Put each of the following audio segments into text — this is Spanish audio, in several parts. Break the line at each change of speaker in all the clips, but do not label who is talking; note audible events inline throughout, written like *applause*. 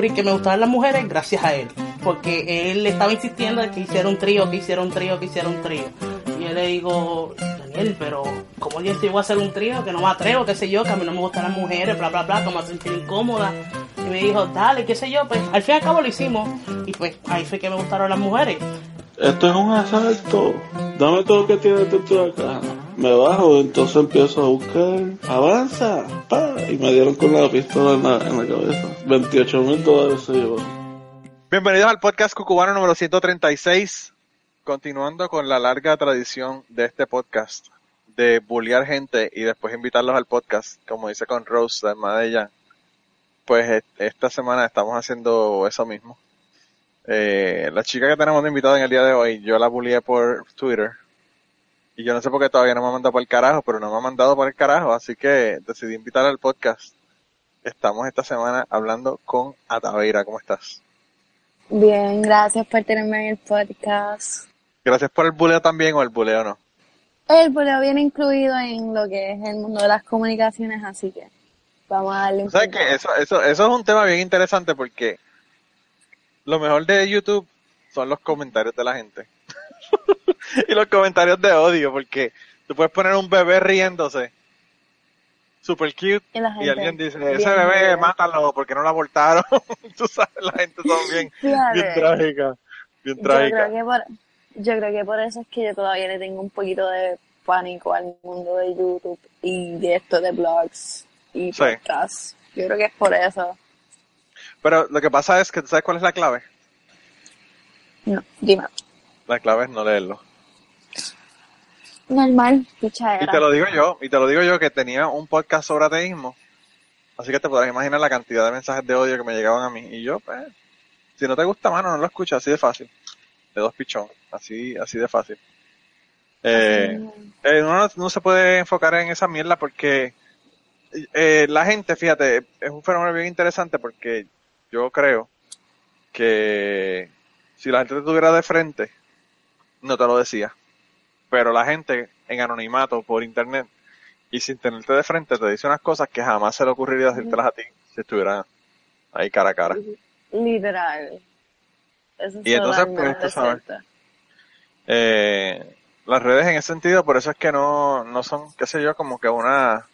descubrí que me gustaban las mujeres gracias a él, porque él estaba insistiendo que hiciera un trío, que hiciera un trío, que hiciera un trío. Y yo le digo, Daniel, pero ¿cómo yo voy a hacer un trío? Que no me atrevo, qué sé yo, que a mí no me gustan las mujeres, bla, bla, bla, que me a sentir incómoda. Y me dijo, dale, qué sé yo, pues al fin y al cabo lo hicimos. Y pues ahí fue que me gustaron las mujeres.
Esto es un asalto. Dame todo lo que tienes de acá. Me bajo, entonces empiezo a buscar. Avanza, pa. Y me dieron con la pistola en la, cabeza. 28 mil dólares se llevó.
Bienvenidos al podcast Cucubano número 136. Continuando con la larga tradición de este podcast de bullear gente y después invitarlos al podcast, como dice con Rose, la de ella. Pues esta semana estamos haciendo eso mismo. Eh, la chica que tenemos de invitada en el día de hoy, yo la bullié por Twitter. Y yo no sé por qué todavía no me ha mandado por el carajo, pero no me ha mandado por el carajo, así que decidí invitar al podcast. Estamos esta semana hablando con Ataveira. ¿Cómo estás?
Bien, gracias por tenerme en el podcast.
Gracias por el buleo también o el buleo no.
El buleo viene incluido en lo que es el mundo de las comunicaciones, así que vamos a darle un
¿Sabes qué? Eso, eso, eso es un tema bien interesante porque lo mejor de YouTube son los comentarios de la gente. *laughs* y los comentarios de odio, porque tú puedes poner un bebé riéndose, super cute, y, alguien dice, ese bebé, mátalo, porque no lo abortaron. *laughs* tú sabes, la gente son bien, bien trágica, bien yo trágica.
Creo que por, yo creo que por eso es que yo todavía le tengo un poquito de pánico al mundo de YouTube y de esto de blogs y podcasts. Yo creo que es por eso.
Pero lo que pasa es que, ¿sabes cuál es la clave?
No, dime.
La clave es no leerlo.
Normal, pichadera.
Y te lo digo yo, y te lo digo yo que tenía un podcast sobre ateísmo. Así que te podrás imaginar la cantidad de mensajes de odio que me llegaban a mí. Y yo, pues, si no te gusta, mano, no lo escuchas, así de fácil. De dos pichón, así, así de fácil. Eh, eh, uno no, se puede enfocar en esa mierda porque eh, la gente, fíjate, es un fenómeno bien interesante porque yo creo que si la gente te tuviera de frente, no te lo decía. Pero la gente en anonimato por internet y sin tenerte de frente te dice unas cosas que jamás se le ocurriría decírtelas a ti si estuvieran ahí cara a cara.
Literal. Eso
y entonces, pues, sabes, eh, las redes en ese sentido, por eso es que no, no son, qué sé yo, como que una,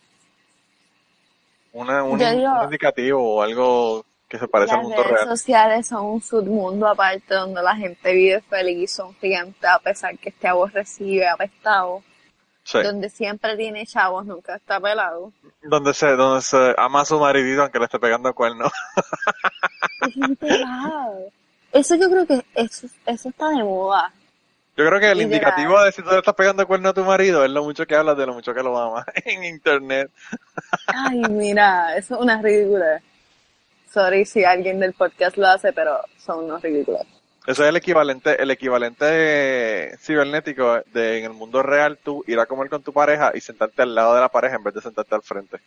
una un indicativo o algo que se parece al mundo real.
Las redes sociales son un submundo aparte donde la gente vive feliz, sonriente, a pesar que esté aborrecido, apestado. Sí. Donde siempre tiene chavos, nunca está pelado.
Donde se, donde se ama a su maridito aunque le esté pegando cuernos.
eso yo creo que eso, eso está de moda.
Yo creo que el indicativo de si tú le estás pegando cuerno a tu marido es lo mucho que hablas de lo mucho que lo amas *laughs* en internet.
Ay, mira, eso es una ridícula. Sorry si alguien del podcast lo hace, pero son unos ridículos.
Eso es el equivalente, el equivalente cibernético de en el mundo real tú ir a comer con tu pareja y sentarte al lado de la pareja en vez de sentarte al frente.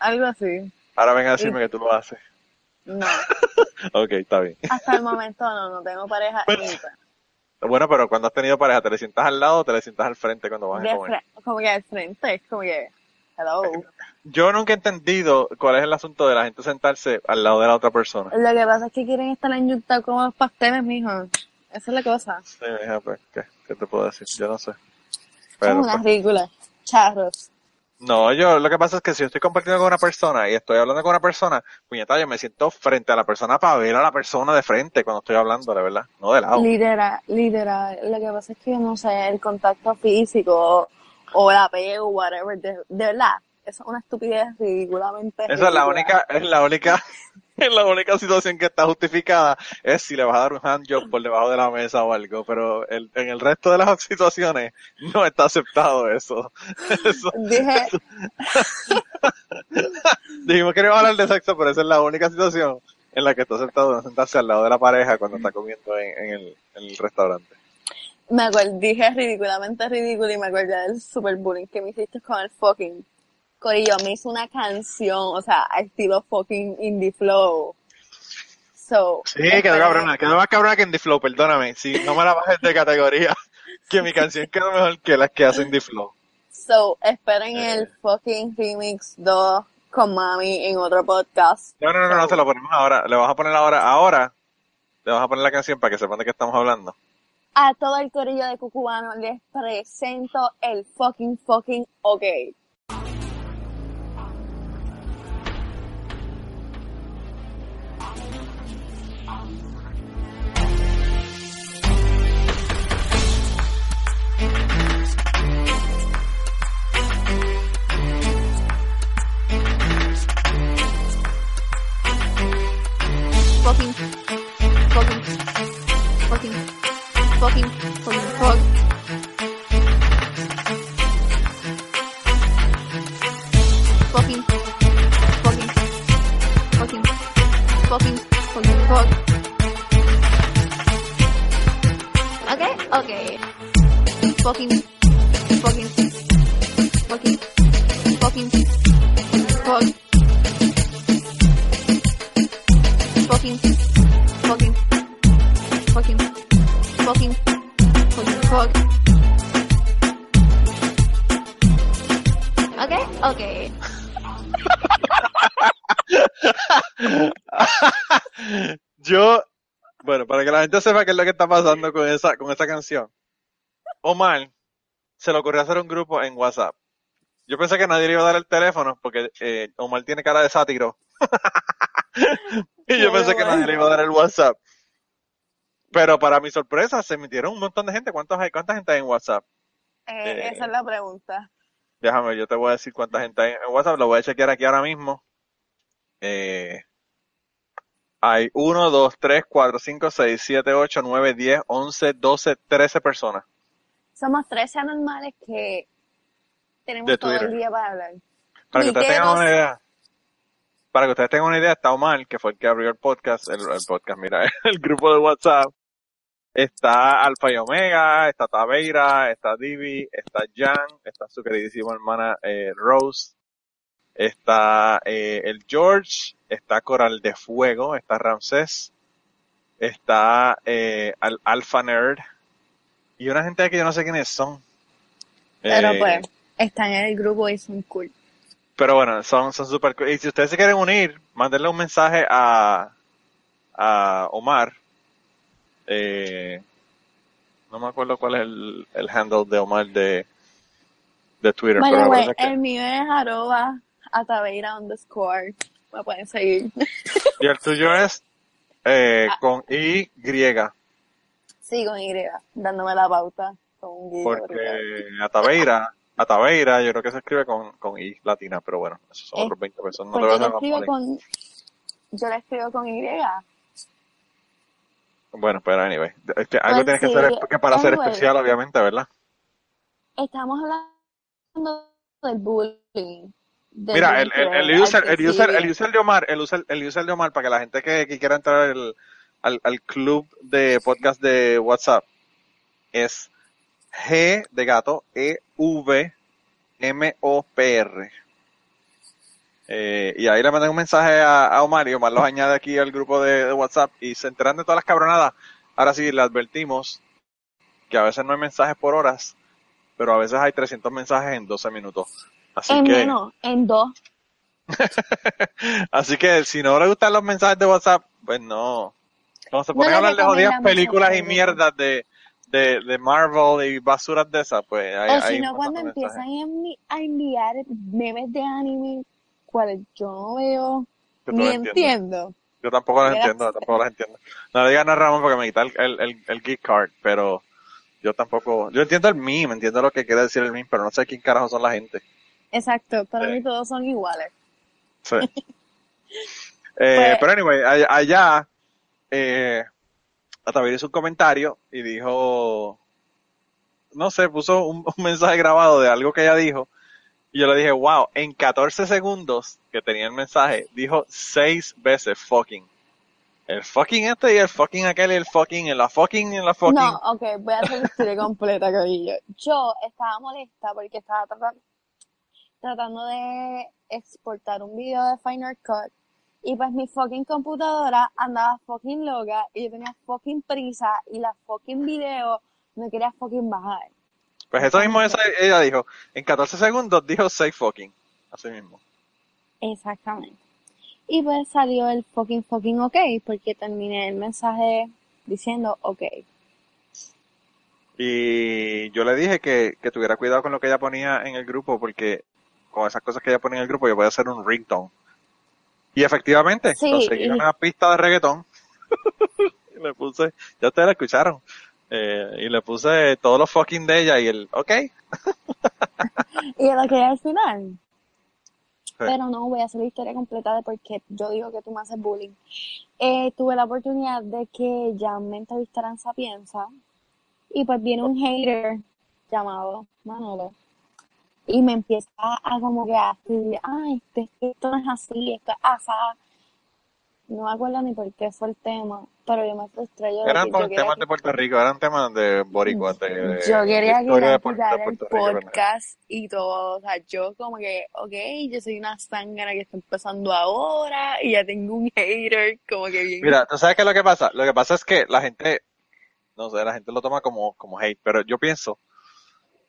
Algo así.
Ahora ven a decirme que tú lo haces.
No. *laughs*
ok, está bien.
Hasta el momento no, no tengo pareja.
bueno, pero cuando has tenido pareja, ¿te le sientas al lado o te le sientas al frente cuando vas a comer?
Como que al frente, es como que, hello
yo nunca he entendido cuál es el asunto de la gente sentarse al lado de la otra persona.
Lo que pasa es que quieren estar en como los pasteles, mijo. Esa es la cosa.
Sí, mija, pues, ¿qué, ¿qué, te puedo decir? Yo no sé.
Pero, Son unas pues, ridículas. Charros.
No, yo lo que pasa es que si yo estoy compartiendo con una persona y estoy hablando con una persona, puñeta, yo me siento frente a la persona para ver a la persona de frente cuando estoy hablando, la verdad, no de lado.
Literal, literal. Lo que pasa es que, no sé, el contacto físico o el apego, whatever, de, de verdad, es una estupidez ridículamente.
Esa es la única, es la única, *laughs* es la única situación que está justificada es si le vas a dar un handjob por debajo de la mesa o algo, pero el, en el resto de las *laughs* situaciones no está aceptado eso. *laughs*
Dije.
Dijimos que no hablar de sexo, pero esa es la única situación en la que está aceptado no sentarse al lado de la pareja cuando está comiendo en, el, en el restaurante.
Me acuerdo, dije ridículamente ridículo y me acuerdo del super bullying que me hiciste con el fucking Corillo me hizo una canción, o sea, estilo fucking indie flow. So,
sí, quedó cabrona, quedó más cabrona que indie flow, perdóname. Si no me la bajes de categoría, *laughs* que mi canción quedó mejor que las que hacen indie flow.
So, esperen el eh. fucking remix 2 con mami en otro podcast.
No, no, no, no, se lo ponemos ahora. Le vas a poner ahora, ahora, le vas a poner la canción para que sepan de qué estamos hablando.
A todo el corillo de Cucubano les presento el fucking fucking ok.
fucking, fucking, fucking, fucking, fucking, fuck. Fucking, fucking, fucking, fucking, fucking, fuck. Okay, okay. Fucking, fucking, fucking, fucking, fuck. Okay, okay. *laughs*
Yo, bueno, para que la gente sepa qué es lo que está pasando con esa, con esa canción. Omar se le ocurrió hacer un grupo en WhatsApp. Yo pensé que nadie le iba a dar el teléfono porque eh, Omar tiene cara de sátiro. *laughs* y yo
Qué
pensé que nadie le iba a dar el WhatsApp. Pero para mi sorpresa, se metieron un montón de gente. ¿Cuántos hay? ¿Cuánta gente hay en WhatsApp?
Eh,
Eh.
Esa es la pregunta.
Déjame, yo te voy a decir cuánta gente hay en WhatsApp. Lo voy a chequear aquí ahora mismo. Eh, hay 1, 2, 3, 4, 5, 6, 7, 8, 9, 10, 11, 12, 13 personas.
Somos tres anormales que tenemos todo el día para hablar.
Para que ustedes tengan una idea. Para que ustedes tengan una idea, está Omar, que fue el que abrió el podcast, el, el podcast, mira, *laughs* el grupo de WhatsApp. Está Alfa y Omega, está Taveira, está Divi, está Jan, está su queridísima hermana eh, Rose, está eh, el George, está Coral de Fuego, está Ramsés, está eh, Al- Alpha Nerd y una gente que yo no sé quiénes son.
Pero
Eh,
pues, están en el grupo y son cool.
Pero bueno, son son super cool. Y si ustedes se quieren unir, mándenle un mensaje a, a Omar. Eh, no me acuerdo cuál es el, el handle de Omar de, de Twitter.
By
pero
the
la
way,
verdad es
el mío es arroba ataveira underscore. Me pueden seguir.
y el tuyo es eh,
Ah.
con Y,
Sí, con Y, dándome la pauta con brutal.
porque Ataveira, Ataveira, yo creo que se escribe con, con I latina, pero bueno, esos son
Eh,
otros 20 pesos. No te voy a
yo escribo con, yo la escribo con Y.
Bueno, pero anyway, es que algo
Pues
tienes que
sí,
hacer que para ser
anyway.
especial, obviamente, ¿verdad?
Estamos hablando del bullying. del
Mira, el, el,
que
el user,
que
el user, el user de Omar, el user, el user de Omar, para que la gente que, que quiera entrar al, al, al club de podcast de WhatsApp, es G de gato, E, V, M, O, P, R. Eh, y ahí le mandan un mensaje a, a Omar y Omar los añade aquí al grupo de, de WhatsApp y se enteran de todas las cabronadas. Ahora sí, le advertimos que a veces no hay mensajes por horas, pero a veces hay 300 mensajes en 12 minutos. Así
En
que...
menos, en dos. *laughs*
Así que si no le gustan los mensajes de WhatsApp, pues no. Cuando se ponen a hablar de jodidas películas y mierdas de, de, de Marvel y basuras de esas, pues hay,
O si no, cuando empiezan
mensajes.
a enviar memes de anime, cuales yo no veo
Yo
ni entiendo.
Yo tampoco las entiendo, tampoco las entiendo. No le digan a Ramón porque me quita el, el, el, el geek card, pero yo tampoco, yo entiendo el meme, entiendo lo que quiere decir el meme, pero no sé quién carajo son la gente.
Exacto, para
Sí.
mí todos son iguales.
Sí. *laughs* Eh,
Pues-
pero anyway, allá, allá eh, hizo un comentario y dijo, no sé, puso un, *laughs* un mensaje grabado de algo que ella dijo. Y yo le dije, wow, en 14 segundos que tenía el mensaje, dijo seis veces fucking. El fucking este y el fucking aquel y el fucking, y la fucking y la fucking.
No, ok, voy a hacer la historia completa, Corillo. Yo estaba molesta porque estaba trata- tratando de exportar un video de Final Cut y pues mi fucking computadora andaba fucking loca y yo tenía fucking prisa y la fucking video me quería fucking bajar.
Pues eso mismo esa- ella dijo, en 14 segundos dijo seis fucking. Así mismo.
Exactamente. Y pues salió el fucking fucking ok, porque terminé el mensaje diciendo ok.
Y yo le dije que, que tuviera cuidado con lo que ella ponía en el grupo, porque con esas cosas que ella ponía en el grupo yo voy a hacer un ringtone. Y efectivamente,
Sí,
conseguí
y-
una pista de reggaetón. *laughs* y le puse, ya ustedes la escucharon. Eh, y le puse todos los fucking de ella y el, ok.
Y era que al final. Pero no voy a hacer la historia completa de por qué yo digo que tú me haces bullying. Eh, tuve la oportunidad de que ya me entrevistaran Sapienza. Y pues viene un hater llamado Manolo. Y me empieza a como que a decir, ay, este- esto no es así, esto es asá. No me acuerdo ni por qué fue el tema, pero yo me frustré. Yo,
Eran temas de Puerto Rico, eran temas de boricuas, de,
yo quería que
Puerto,
el podcast y todo. O sea, yo como que, ok, yo soy una zángana que está empezando ahora y ya tengo un hater como que bien.
Mira, ¿tú sabes qué es lo que pasa? Lo que pasa es que la gente, no sé, la gente lo toma como, como hate, pero yo pienso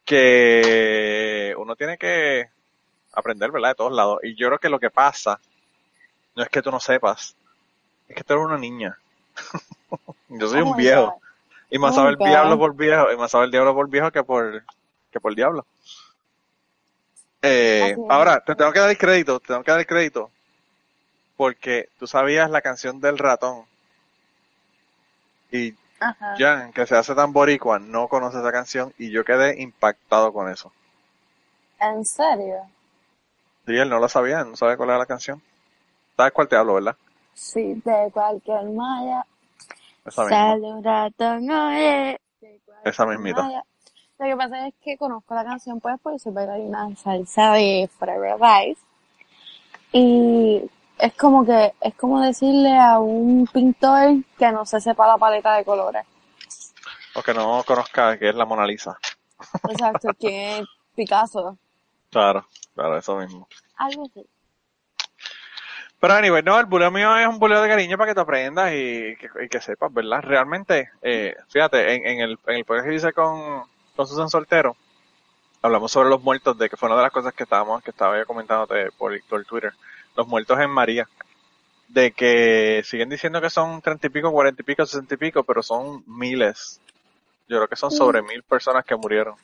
que uno tiene que aprender, ¿verdad? De todos lados. Y yo creo que lo que pasa no es que tú no sepas, es que tú eres una niña. Yo soy
Oh
un viejo.
God.
Y más
Oh
sabe el diablo por viejo, y más sabe el diablo por viejo que por, que por diablo. Eh, ahora, te tengo que dar el crédito, te tengo que dar el crédito, porque tú sabías la canción del ratón. Y
Ajá.
Jan, que se hace tan boricua, no conoce esa canción y yo quedé impactado con eso.
¿En serio?
Sí, él no lo sabía, no sabe cuál era la canción. ¿Sabes cuál te hablo, verdad?
Sí, de cualquier malla.
Esa misma.
Sale un ratón, oye. de cualquier
Esa mismita.
malla. Lo que pasa es que conozco la canción pues porque soy bailarina de salsa de Forever Vice. Y es como que, es como decirle a un pintor que no se sepa la paleta de colores.
O que no conozca que es la Mona Lisa.
Exacto, que es Picasso.
Claro, claro, eso mismo.
Algo así.
Pero anyway, no, el buleo mío es un buleo de cariño para que te aprendas y que, y que sepas, ¿verdad? Realmente, eh, fíjate, en, en el, en el podcast que hice con, con Susan Soltero, hablamos sobre los muertos, de que fue una de las cosas que estábamos, que estaba yo comentándote por, por Twitter, los muertos en María, de que siguen diciendo que son treinta y pico, cuarenta y pico, sesenta y pico, pero son miles. Yo creo que son sobre mil personas que murieron.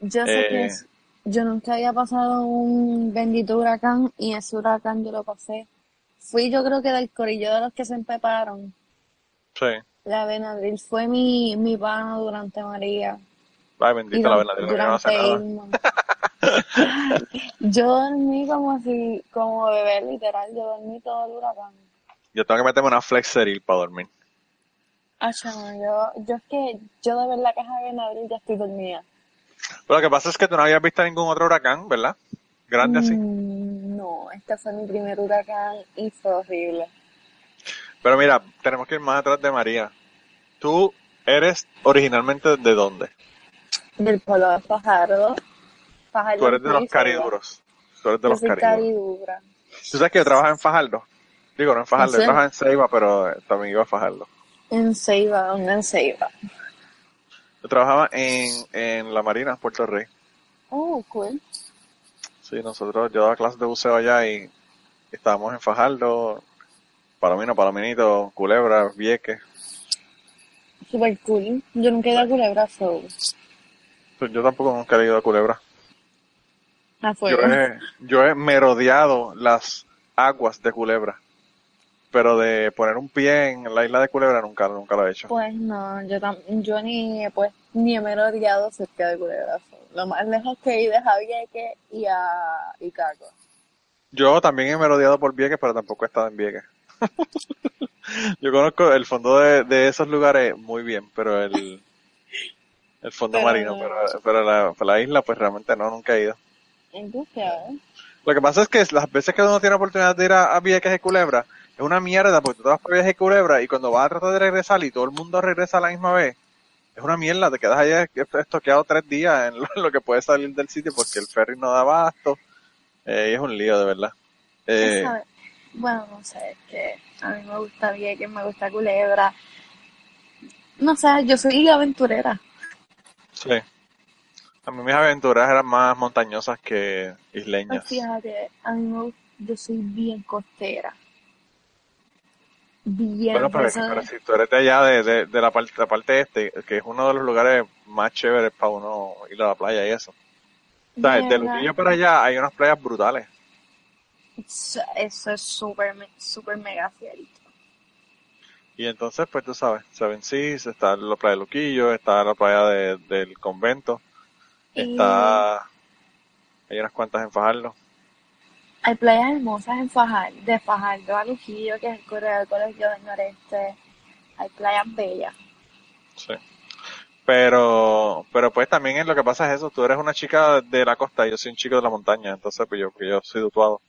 Yo sé
Eh.
que es- yo nunca había pasado un bendito huracán y ese huracán yo lo pasé. Fui yo creo que del corillo de los que se empeparon.
Sí.
La Benadryl fue mi, mi pana durante María.
Ay,
Y
bendito la verdad, no hace
durante
nada.
Yo dormí como si, como bebé literal, yo dormí todo el huracán.
Yo tengo que meterme una flexeril para dormir.
Ah, yo, yo es que, yo de ver la caja de Benadryl ya estoy dormida.
Pero lo que pasa es que tú no habías visto ningún otro huracán, ¿verdad? Grande así.
Mm, No, este fue mi primer huracán y fue horrible.
Pero mira, tenemos que ir más atrás de María. Tú eres originalmente de dónde?
Del pueblo de Fajardo. Fajardo
Tú eres de los cariduros. Tú eres de
Yo
los
soy
cariduros. Tú sabes que yo trabajo en Fajardo. Digo, no en Fajardo,
¿En
yo trabajo en Ceiba, pero también iba a Fajardo.
En Ceiba, ¿dónde en Ceiba?
Yo trabajaba en, en la Marina, Puerto Rey.
Oh, cool.
Sí, nosotros, yo daba clases de buceo allá y estábamos en Fajardo, Palomino, Palominito, Culebra, Vieques.
Super cool. Yo nunca he ido a Culebra, so.
Pues Yo tampoco nunca he ido a Culebra. Yo
Afuera.
he, yo he merodeado las aguas de Culebra, pero de poner un pie en la isla de Culebra nunca, nunca lo he hecho.
Pues no, yo, tam yo ni, he pues, ni he merodeado cerca de Culebra. Lo más lejos que he ido es a Vieques y a Icaco.
Yo también he merodeado por Vieques, pero tampoco he estado en Vieques. *laughs* Yo conozco el fondo de, de esos lugares muy bien, pero el, el fondo
Pero
marino,
no.
pero, pero la, la isla, pues realmente no, nunca he ido.
Entonces,
Lo que pasa es que las veces que uno tiene oportunidad de ir a, a Vieques de Culebra, es una mierda, porque tú te vas para de Culebra y cuando vas a tratar de regresar y todo el mundo regresa a la misma vez, es una mierda, te quedas allá estoqueado tres días en *laughs* lo, en lo que puedes salir del sitio porque el ferry no da abasto, eh, y es un lío de verdad. Eh.
Bueno, no sé, es que a mí me gusta Vieques, me gusta Culebra. No sé, yo soy aventurera.
sí. A mí mis aventuras eran más montañosas que
Pues
isleñas.
fíjate, a mí me gust- yo soy bien costera. Bien,
Bueno, pero, si tú eres de allá, de, de, de la, parte, la parte este, que es uno de los lugares más chéveres para uno ir a la playa y eso. O sea, de. Luquillo para allá hay unas playas brutales.
Eso, eso es súper, súper mega cierto.
Y entonces, pues tú sabes, Seven Seas, está la playa de Luquillo, está la playa de- del convento,
Y
está... Hay unas cuantas en Fajardo.
Hay playas hermosas en Fajardo, de Fajardo a Luquillo, que es el corredor colegio del noreste. Hay playas bellas.
Sí. Pero, pero pues también es lo que pasa es eso, tú eres una chica de la costa y yo soy un chico de la montaña, entonces pues yo, yo soy dutuado.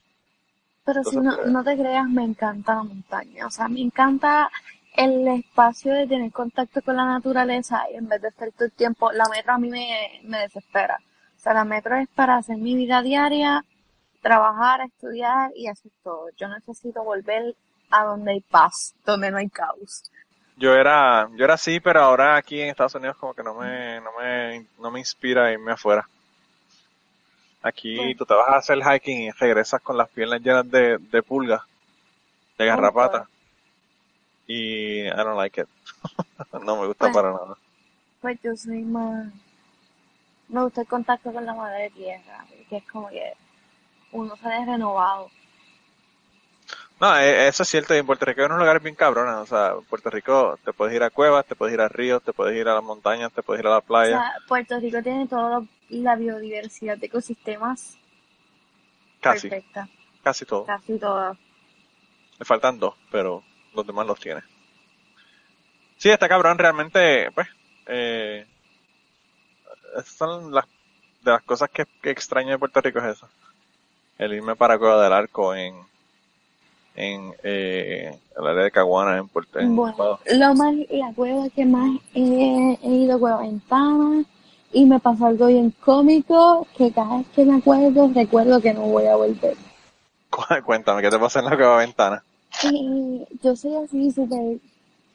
Pero si no,
pues-
no te creas, me encanta la montaña. O sea, me encanta el espacio de tener contacto con la naturaleza y en vez de estar todo el tiempo, la metro a mí me, me desespera. O sea, la metro es para hacer mi vida diaria, trabajar, estudiar y hacer todo. Yo necesito volver a donde hay paz, donde no hay caos.
Yo era, yo era así, pero ahora aquí en Estados Unidos como que no me, no me, no me inspira irme afuera. Aquí
Pues-
tú te vas a hacer hiking y regresas con las piernas llenas de, de pulgas, de garrapata. Y I don't like it. *laughs* no me gusta
Pues-
para nada.
Pues yo soy más... Me gusta el contacto con la madre tierra, que es como que uno sale renovado.
No, e- eso es cierto, y en Puerto Rico hay unos lugares bien cabrones, o sea, en Puerto Rico te puedes ir a cuevas, te puedes ir a ríos, te puedes ir a las montañas, te puedes ir a la
O
playa.
sea, Puerto Rico tiene toda la biodiversidad de ecosistemas
casi,
perfecta,
casi todo.
casi toda.
Le faltan dos, pero los demás los tiene. Sí, está cabrón, realmente, pues, eh, esas son las, de las cosas que, que extraño de Puerto Rico es eso. El irme para Cueva del Arco en, en, eh, el área de Caguana en Puerto en
Bueno, lo más, la cueva que más he, he ido a Cueva Ventana y me pasó algo bien cómico que cada vez que me acuerdo recuerdo que no voy a volver.
Cu- *laughs* Cuéntame, ¿qué te pasa en la Cueva Ventana?
Y yo soy así súper...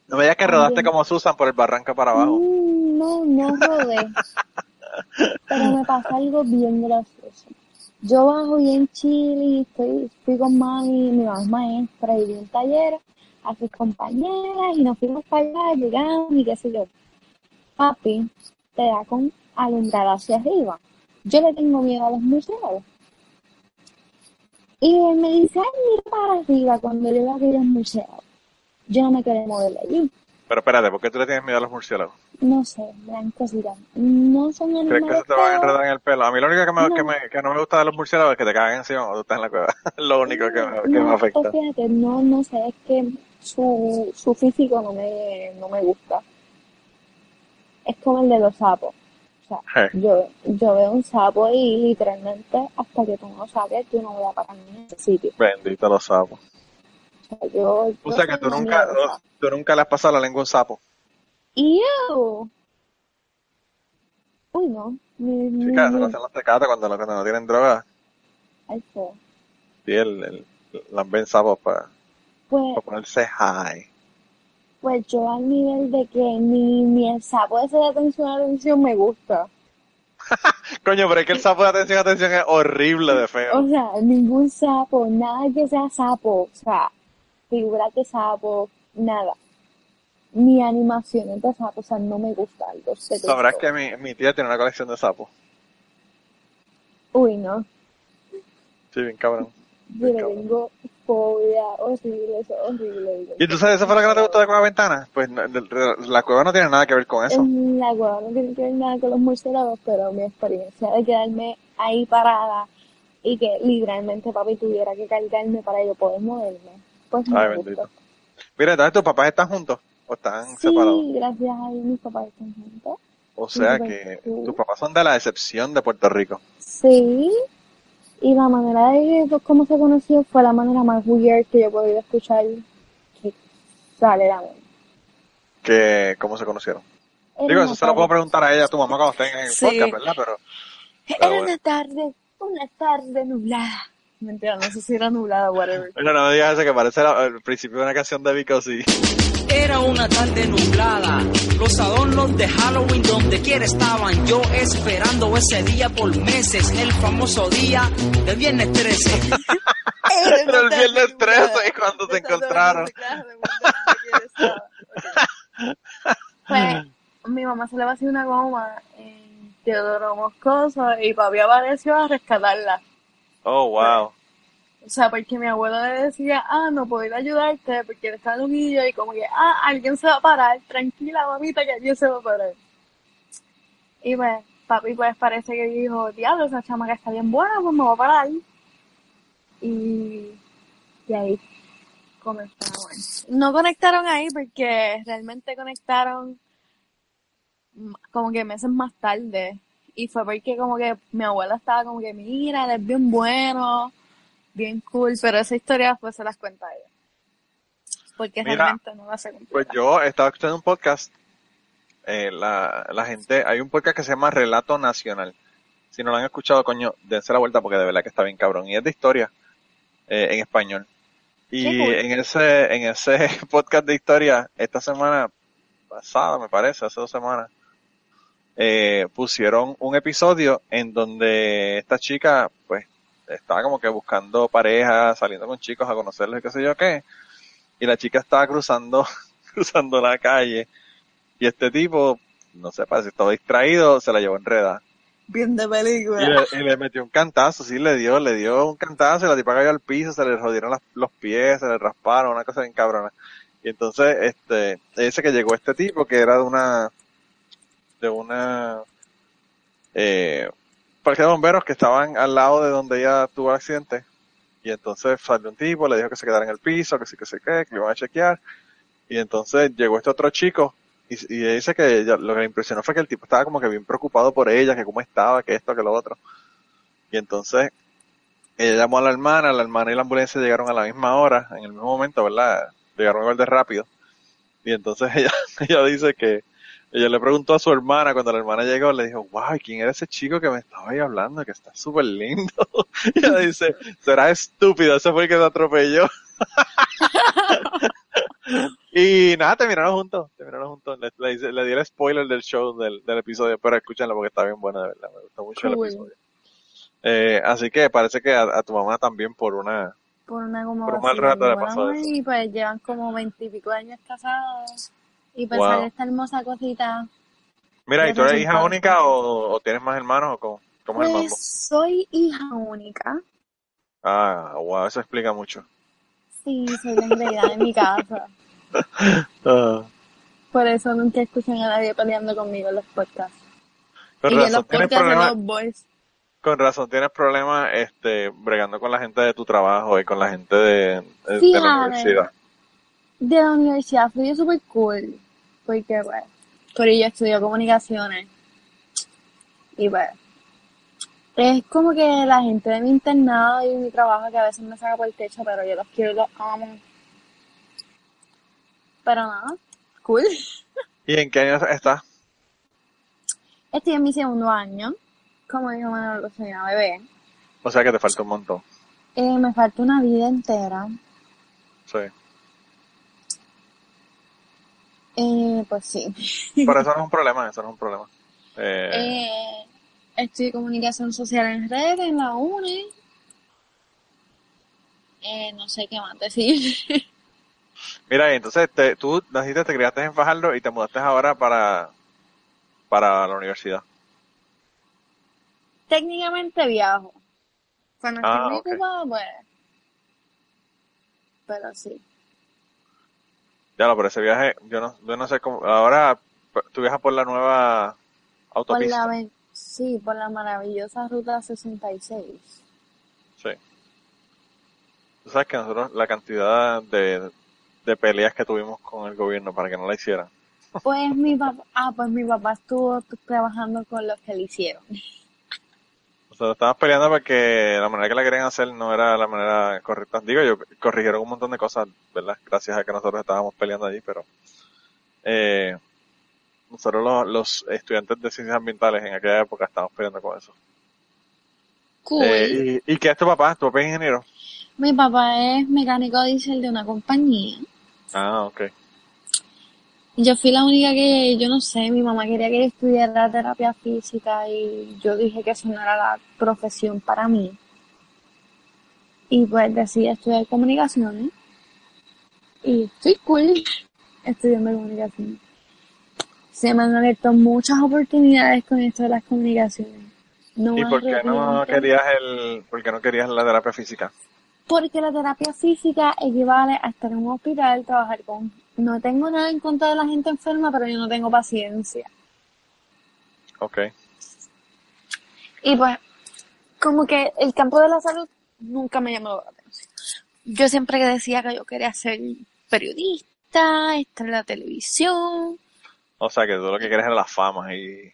No me digas que rodaste como Susan por el barranco para abajo.
Mm, No, no rodé. *laughs* Pero me pasa algo bien gracioso. Yo bajo bien chile, estoy, fui con mami, mi mamá es maestra y vi un taller a sus compañeras y nos fuimos para allá, llegamos y qué sé yo. Papi te da con alumbrar hacia arriba. Yo le tengo miedo a los museos. Y él me dice, ay, mira para arriba cuando yo veo aquellos museos. Yo no me quiero mover allí.
Pero espérate, ¿por qué tú le tienes miedo a los murciélagos?
No sé, me dan cositas. No son
¿Crees
animales
que se te van a enredar en el pelo? A mí lo único que, me,
No.
que, me, que no me gusta de los murciélagos es que te cagan encima cuando tú estás en la cueva. *laughs* Lo único que me, que me
No,
afecta.
pues fíjate, no, no sé, es que su, su físico no me, no me gusta. Es como el de los sapos. O sea, yo, yo veo un sapo y literalmente hasta que tú no saques, tú no voy a parar en ese sitio.
Bendito los sapos.
O sea, yo,
O sea que tú nunca,
mierda.
tú nunca le has pasado la lengua a un sapo.
¡Ew! Uy, no. Ni,
Chicas, se
ni-
lo hacen los tecatos cuando, no- cuando no tienen droga.
Feo.
Sí, el, el, las ven sapos para,
Pues,
para ponerse high.
Pues yo al nivel de que ni, ni el sapo ese de atención a atención me gusta. *laughs*
Coño, pero es que el sapo de atención, atención es horrible de feo.
O sea, ningún sapo, nada que sea sapo, o sea, figuras de sapo, nada. Ni animaciones de sapo, o sea, no me gusta algo.
Sabrás que mi, mi tía tiene una colección de sapos.
Uy, no,
Sí, bien cabrón.
yo le tengo fobia horrible, eso es horrible.
¿Y tú sabes, eso fue lo que no te gustó de Cueva Ventana? Pues no, la cueva no tiene nada que ver con eso.
La cueva no tiene que ver nada con los murciélagos, pero mi experiencia de quedarme ahí parada y que literalmente papi tuviera que cargarme para yo poder moverme, pues me
Ay,
gustó.
bendito. Mira, entonces tus papás están juntos o están separados.
Sí, gracias a Dios mis papás están juntos.
O sea que
sí.
tus papás son de la excepción de Puerto Rico.
Sí, y la manera de ellos cómo se conoció fue la manera más weird que yo he podido escuchar que sale la mente.
Que, ¿Cómo se conocieron?
Era
Digo, eso se lo puedo preguntar a ella, a tu mamá, cuando estén en el
Sí.
podcast, ¿verdad? Pero,
Era
bueno.
una tarde, una tarde nublada. Mentira, no sé si era nublada, whatever.
Mira, no me digas eso que parece la- el principio de una canción de Vico, sí.
Era una tarde nublada, los adornos de Halloween donde quiera estaban. Yo esperando ese día por meses, el famoso día de viernes 13. *laughs*
Era el viernes 13 y cuando se encontraron.
Pues, *laughs* mi mamá se le va a hacer una goma en Teodoro Moscoso y papi apareció a rescatarla.
Oh, wow.
O sea, porque mi abuelo le decía, ah, no puedo ir a ayudarte porque él está loquillo y como que, ah, alguien se va a parar, tranquila mamita que alguien se va a parar. Y pues, papi pues parece que dijo, diablo, esa chamaca está bien buena, pues me voy a parar. Y, y ahí conectaron. No conectaron ahí porque realmente conectaron mm, como que meses más tarde. Y fue porque como que mi abuela estaba como que, mira, él es bien bueno, bien cool, pero esa historia pues se las cuenta ella. Porque
Mira,
realmente no la sé.
Pues yo estaba escuchando un podcast. eh, la, la gente, hay un podcast que se llama Relato Nacional. Si no lo han escuchado, coño, dense la vuelta porque de verdad que está bien cabrón. Y es de historia eh, en español. Y
cool.
en ese, en ese *laughs* podcast de historia, esta semana pasada, me parece, hace dos semanas, eh, pusieron un episodio en donde esta chica, pues, estaba como que buscando pareja, saliendo con chicos a conocerlos y qué sé yo qué. Y la chica estaba cruzando, *laughs* cruzando la calle. Y este tipo, no sé, parece que estaba distraído, se la llevó enredada.
Bien de
Y
película.
le, y le metió un cantazo, sí, le dio, le dio un cantazo, y la tipa cayó al piso, se le jodieron las- los pies, se le rasparon, una cosa bien cabrona. Y entonces, este, dice que llegó este tipo que era de una, de una, eh, parque de bomberos que estaban al lado de donde ella tuvo el accidente. Y entonces salió un tipo, le dijo que se quedara en el piso, que sí, que sé qué, que iban a chequear. Y entonces llegó este otro chico y, y dice que ella- lo que le impresionó fue que el tipo estaba como que bien preocupado por ella, que cómo estaba, que esto, que lo otro. Y entonces ella llamó a la hermana, la hermana y la ambulancia llegaron a la misma hora, en el mismo momento, ¿verdad? Llegaron igual de rápido. Y entonces *laughs* ella, ella dice que ella le preguntó a su hermana cuando la hermana llegó, le dijo, wow, ¿quién era ese chico que me estaba ahí hablando? Que está súper lindo. *laughs* Y ella dice, será estúpido, ese fue el que te atropelló. *laughs* y nada, terminaron juntos, terminaron juntos. Le, le, le di el spoiler del show, del, del episodio, pero escúchenlo porque está bien bueno, de verdad, me gustó mucho el episodio. Eh, así que parece que a, a tu mamá también por una...
Por una como
Por un mal rato le pasó.
Y pues llevan como veintipico años casados. Y pues
Wow.
esta hermosa cosita.
Mira, ¿y tú eres hija única o, o tienes más hermanos o cómo, cómo es el mambo?
Pues soy hija única.
Ah, wow, eso explica mucho.
Sí, soy la engreída de mi casa. *laughs*
Ah,
Por eso nunca escuchan a nadie peleando conmigo en los podcasts.
con
y en
razón,
los
tienes
podcasts de
problemas,
los boys.
con razón, tienes problemas, este, bregando con la gente de tu trabajo y con la gente de, de-
Sí,
de la universidad.
De la universidad fui súper cool. Porque, pues, Corillo estudió comunicaciones. Y, pues, es como que la gente de mi internado y mi trabajo que a veces me saca por el techo, pero yo los quiero y los amo. Pero nada, cool.
¿Y en qué año estás?
Estoy en mi segundo año. Como dijo Manolo, soy una bebé.
O sea que te falta un montón.
Eh, me falta una vida entera.
Sí.
Eh, pues sí.
Pero eso no es un problema, eso no es un problema. *laughs* Eh,
Eh, estudio comunicación social en red en la UNE. Eh, no sé qué más decir. *laughs*
Mira, entonces te, tú naciste, te criaste en Fajardo y te mudaste ahora para, para la universidad.
Técnicamente viajo. Cuando
Ah,
estoy muy
ok.
ocupada, pues. Pero sí.
Ya lo, pero ese viaje, yo no, yo no sé cómo, ahora tú viajas por la nueva
Por
autopista.
la, sí, por la maravillosa ruta 66.
Sí. Tú sabes que nosotros, la cantidad de, de peleas que tuvimos con el gobierno para que no la hicieran.
Pues mi papá, ah, pues mi papá estuvo trabajando con los que le hicieron.
Nosotros estábamos peleando porque la manera que la querían hacer no era la manera correcta. Digo, yo corrigieron un montón de cosas, ¿verdad? Gracias a que nosotros estábamos peleando allí, pero eh, nosotros los, los estudiantes de ciencias ambientales en aquella época estábamos peleando con eso.
Cool.
Eh, y, ¿Y qué es tu papá? ¿Tu papá es ingeniero?
Mi papá es mecánico diésel de una compañía.
Ah, ok.
Yo fui la única que, yo no sé, mi mamá quería que yo estudiara terapia física y yo dije que eso no era la profesión para mí. Y pues decidí estudiar comunicaciones. Y estoy cool estudiando comunicaciones. Se me han abierto muchas oportunidades con esto de las comunicaciones. No
¿Y por qué no querías el, por qué no querías la terapia física?
Porque la terapia física equivale a estar en un hospital, trabajar con... No tengo nada en contra de la gente enferma, pero yo no tengo paciencia.
Ok.
Y pues, como que el campo de la salud nunca me llamó la atención. Yo siempre decía que yo quería ser periodista, estar en la televisión.
O sea, que tú lo que quieres es la fama y...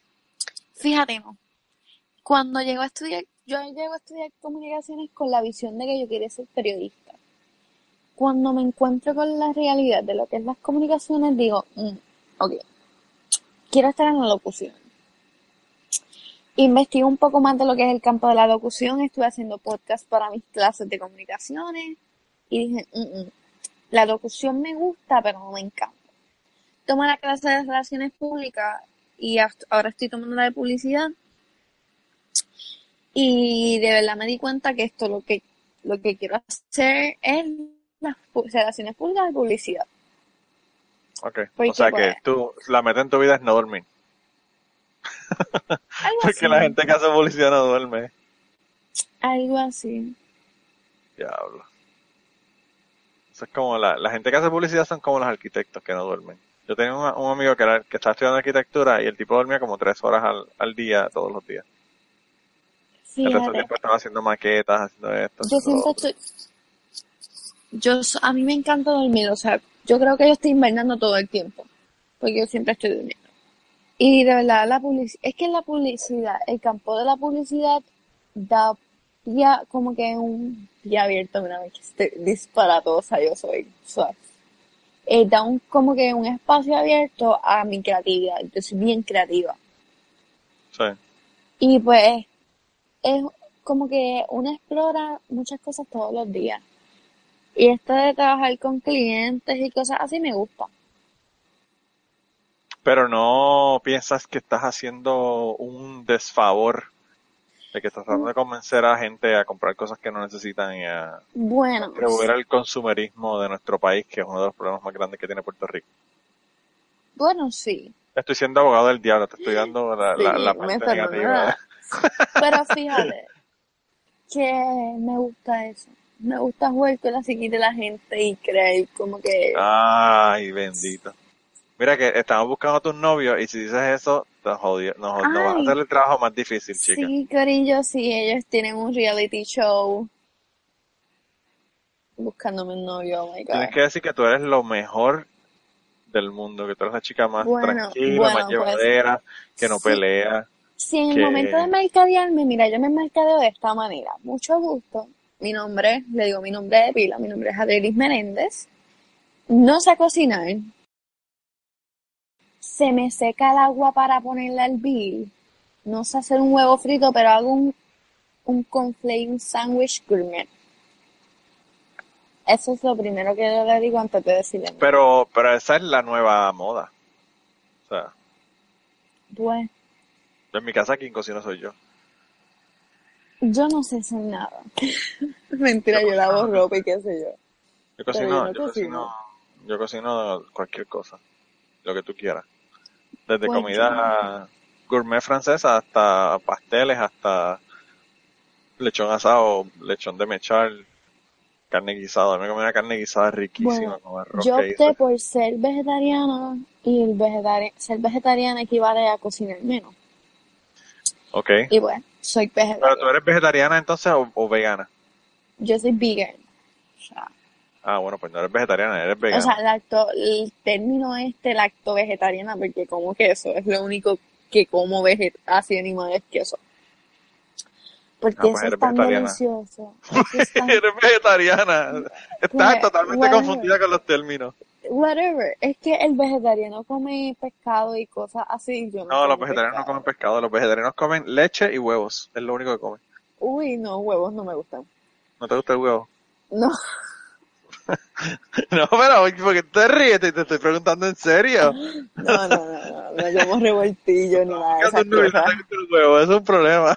Fíjate, no. Cuando llego a estudiar, yo llego a estudiar comunicaciones con la visión de que yo quería ser periodista. Cuando me encuentro con la realidad de lo que es las comunicaciones, digo, mm, ok, quiero estar en la locución. Investigo un poco más de lo que es el campo de la locución, estuve haciendo podcast para mis clases de comunicaciones y dije, "Mm, mm, la locución me gusta, pero no me encanta. Tomo la clase de relaciones públicas y ahora estoy tomando la de publicidad y de verdad me di cuenta que esto lo que lo que quiero hacer es las relaciones públicas y publicidad.
Ok.
Porque,
o sea, que tú, la meta en tu vida es no dormir. *laughs*
Algo
Porque
así.
la gente que hace publicidad no duerme.
Algo así.
Diablo. Eso es como la, la gente que hace publicidad son como los arquitectos que no duermen. Yo tenía un, un amigo que, era, que estaba estudiando arquitectura y el tipo dormía como tres horas al, al día todos los días. El resto del tiempo estaba haciendo maquetas, haciendo esto.
yo
haciendo
siempre
lo otro.
estoy yo a mí me encanta dormir, o sea, yo creo que yo estoy invernando todo el tiempo, porque yo siempre estoy durmiendo. Y de verdad, la publicidad, es que la publicidad, el campo de la publicidad da ya como que un pie abierto, mira, que este disparatosa yo soy, suave. Eh, da un, como que un espacio abierto a mi creatividad, yo soy bien creativa.
Sí.
Y pues es como que uno explora muchas cosas todos los días. Y esto de trabajar con clientes y cosas así me gusta.
Pero no piensas que estás haciendo un desfavor de que estás tratando de convencer a gente a comprar cosas que no necesitan y a
Bueno,
contribuir al consumerismo de nuestro país, que es uno de los problemas más grandes que tiene Puerto Rico.
bueno, sí.
Estoy siendo abogado del diablo, te estoy dando la, la,
Sí,
la
me
parte negativa.
perdona. Pero fíjate que me gusta eso. Me gusta jugar con la psiquis de la gente y creer como que...
Ay, bendito. Mira que estamos buscando a tus novios y si dices eso, te jodió. Nos, nos vas a hacer el trabajo más difícil, chica.
Sí, Corillo, sí, ellos tienen un reality show buscándome un novio, oh my God.
Tienes que decir que tú eres lo mejor del mundo, que tú eres la chica más
Bueno,
tranquila,
bueno,
más
pues,
llevadera, que no
sí.
pelea.
Si en el momento de mercadearme, mira, yo me mercadeo de esta manera. Mucho gusto. Mi nombre, le digo mi nombre de pila, mi nombre es Adrilis Menéndez. No sé cocinar. Se me seca el agua para ponerle al bill. No sé hacer un huevo frito, pero hago un, un conflate, un sándwich gourmet. Eso es lo primero que yo le digo antes de decirle.
Pero, pero esa es la nueva moda. O sea,
Pues,
en mi casa quien cocina soy yo.
Yo no sé hacer nada. *laughs* Mentira,
Yo
yo lavo ropa y qué sé yo.
Yo cocino,
yo no
yo cocino, yo cocino cualquier cosa, lo que tú quieras. Desde
Pues
comida gourmet francesa hasta pasteles, hasta lechón asado, lechón de mechar, carne guisada. Me comí una carne guisada riquísima
Bueno,
con arroz
Yo opté por ser vegetariana y el vegetari- ser vegetariana equivale a cocinar menos.
Ok.
Y bueno, soy
Pero tú
vegetariana.
eres vegetariana entonces o, o vegana.
Yo soy vegan. O sea,
Ah, bueno, pues no eres vegetariana, eres
o
vegana.
sea, lacto, el término este lacto vegetariana porque como queso es lo único que como veget así animales queso. Porque
Ah, pues
eso es tan delicioso. Eso es tan-
eres vegetariana. Estás
Pues,
totalmente
whatever.
confundida con los términos.
Whatever. Es que el vegetariano come pescado y cosas así. Yo no
No, los
como
vegetarianos no comen pescado, los vegetarianos comen leche y huevos. Es lo único que comen.
Uy, no, huevos no me gustan.
¿No te gusta el huevo?
No.
No, pero porque te ríes, te, te estoy preguntando en serio.
No, no, no, no, no hagamos revoltillo ni nada de esas
un
cosas.
nubilete con el huevo, eso es un problema.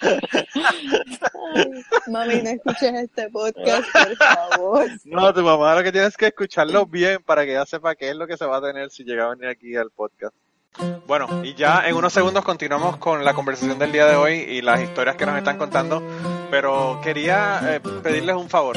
Ay, mami, no escuches este podcast, por *laughs* favor.
No, tu mamá lo que tienes que escucharlo bien para que ella sepa qué es lo que se va a tener si llega a venir aquí al podcast. Bueno, y ya en unos segundos continuamos con la conversación del día de hoy y las historias que nos están contando, pero quería eh, pedirles un favor.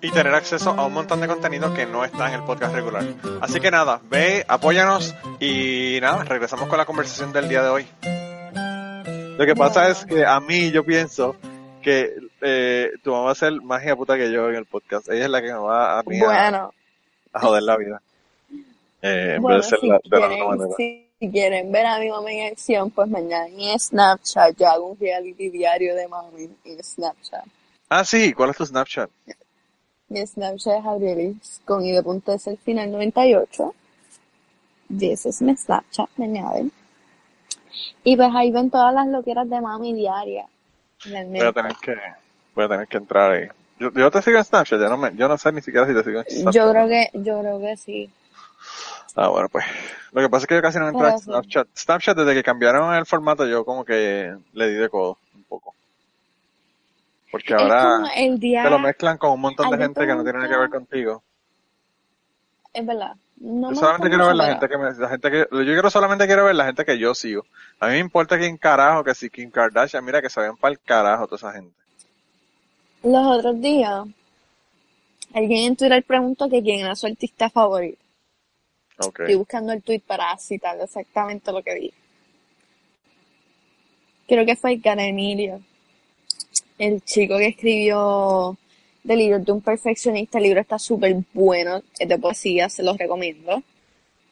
y tener acceso a un montón de contenido que no está en el podcast regular. Así que nada, ve, apóyanos y nada, regresamos con la conversación del día de hoy. Lo que pasa es que a mí yo pienso que eh, tu mamá va a ser más hija puta que yo en el podcast. Ella es la que me va a, mí
Bueno,
a joder la vida. Eh, en
bueno,
vez de ser
si
la, de la otra
quieren,
manera.
si quieren ver a mi mamá en acción, pues mañana en Snapchat yo hago un reality diario de mami en Snapchat.
Ah, sí, ¿cuál es tu Snapchat?
Mi Snapchat es Abrielis con i de punto es el final 98. Y ese es mi Snapchat, me añaden. Y pues ahí ven todas las loqueras de mami diaria.
Voy a tener que, voy a tener que entrar ahí. Yo, yo te sigo en Snapchat, ya no me, yo no sé ni siquiera si te sigo en Snapchat.
Yo creo que, yo creo que sí.
Ah, bueno, pues. Lo que pasa es que yo casi no entro en. Snapchat. Snapchat, desde que cambiaron el formato, yo como que le di de codo un poco. Porque
Es
ahora
como el día,
te lo mezclan con un montón de gente que no tiene nada que ver contigo.
es verdad. No
Yo
me
solamente quiero ver la gente que me, la gente que, yo quiero solamente quiero ver la gente que yo sigo. A mí me importa quién carajo, que si Kim Kardashian, mira que se ven para el carajo toda esa gente.
Los otros días, alguien en Twitter preguntó que quién era su artista favorito.
Ok.
Estoy buscando el tweet para citar exactamente lo que dije. Creo que fue Gana Emilio, el chico que escribió The libro de un perfeccionista. El libro está súper bueno, es de poesía, se los recomiendo.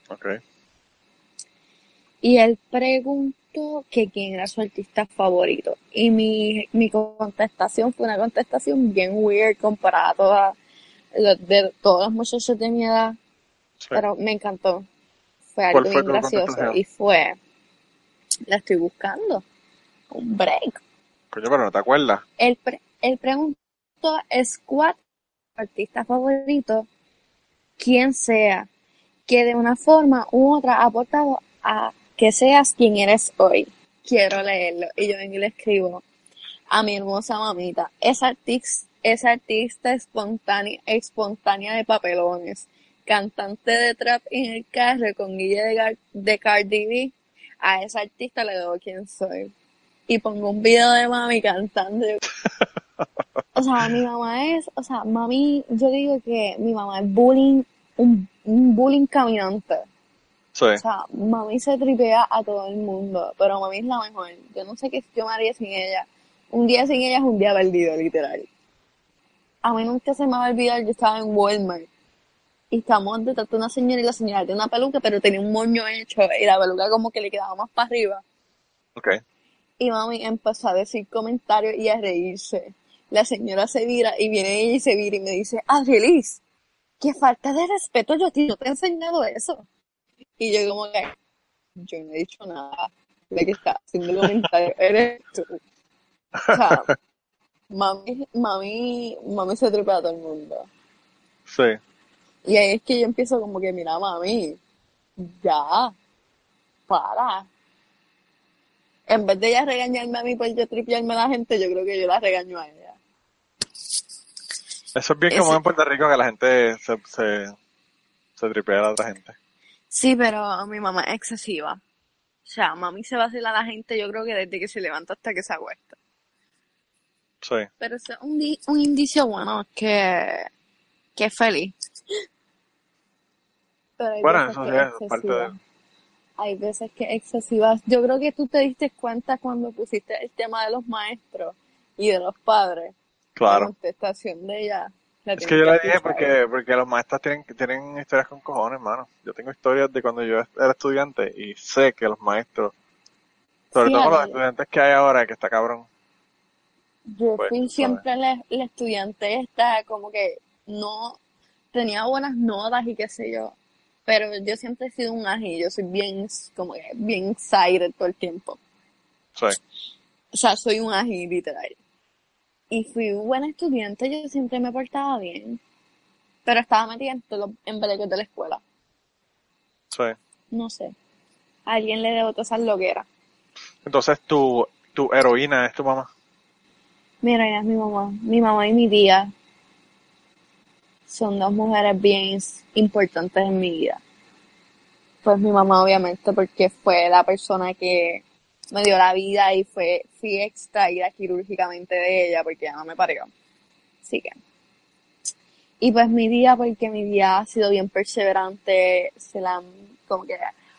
Ok.
Y él preguntó que quién era su artista favorito. Y mi, mi contestación fue una contestación bien weird comparada a todas de todos los muchachos de mi edad.
Sí.
Pero me encantó. Fue
¿Cuál
algo bien gracioso. Y fue, la estoy buscando. Un break.
Coño, pero no te acuerdas.
Él, pre- él preguntó, ¿es cuál artista favorito? Quien sea, que de una forma u otra ha aportado a que seas quien eres hoy. Quiero leerlo. Y yo vengo y le escribo a mi hermosa mamita. Esa artista, esa artista espontánea, espontánea de papelones. Cantante de trap en el carro con Guille de, Gar- de Cardi B. A esa artista le doy quién soy. Y pongo un video de mami cantando. O sea, mi mamá es, o sea, mami, yo digo que mi mamá es bullying, un, un bullying caminante.
Sí.
O sea, mami se tripea a todo el mundo, pero mami es la mejor. Yo no sé qué yo me haría sin ella. Un día sin ella es un día perdido, literal. A mí nunca se me va a olvidar, yo estaba en Walmart y estábamos detrás de una señora y la señora tenía una peluca, pero tenía un moño hecho y la peluca como que le quedaba más para arriba.
Ok.
Y mami empezó a decir comentarios y a reírse. La señora se vira y viene ella y se vira y me dice, Adrilis, qué falta de respeto, yo a ti no te he enseñado eso. Y yo como que, yo no he dicho nada. La que está haciendo el comentario eres tú. O sea, *laughs* mami, mami, mami se tripea a todo el mundo.
Sí.
Y ahí es que yo empiezo como que, mira, mami, ya, para. En vez de ella regañarme a mí por yo tripearme a la gente, yo creo que yo la regaño a ella.
Eso es bien
Ese-
común en Puerto Rico que la gente se, se, se tripea a la otra gente.
Sí, pero mi mamá es excesiva. O sea, mami se vacila a la gente, yo creo que desde que se levanta hasta que se acuesta.
Sí.
Pero es un, un indicio bueno, que, que es feliz. Pero
Bueno, eso sí
es
parte de...
Hay veces que es excesiva. Yo creo que tú te diste cuenta cuando pusiste el tema de los maestros y de los padres. La
Claro.
contestación de ella La
Es que yo la dije porque, porque los maestros tienen, tienen historias con cojones, hermano. Yo tengo historias de cuando yo era estudiante y sé que los maestros, sobre todo los estudiantes que hay ahora, que está cabrón.
Yo
Pues,
fui siempre la, la estudiante esta, como que no tenía buenas notas y qué sé yo. Pero yo siempre he sido un ágil, yo soy bien, como que, bien excited todo el tiempo.
Sí.
O sea, soy un ágil literal. Y fui buena estudiante, yo siempre me portaba bien. Pero estaba metida en, todos los embeleques de la escuela.
Sí.
No sé. A alguien le debo todas esas loqueras.
Entonces tu, tu heroína es tu mamá.
Mira, ella es mi mamá. Mi mamá y mi tía son dos mujeres bien importantes en mi vida. Pues mi mamá, obviamente, porque fue la persona que me dio la vida y fue, fui extraída quirúrgicamente de ella porque ella no me parió. Así que. Y pues mi tía, porque mi tía ha sido bien perseverante, se la han, como que,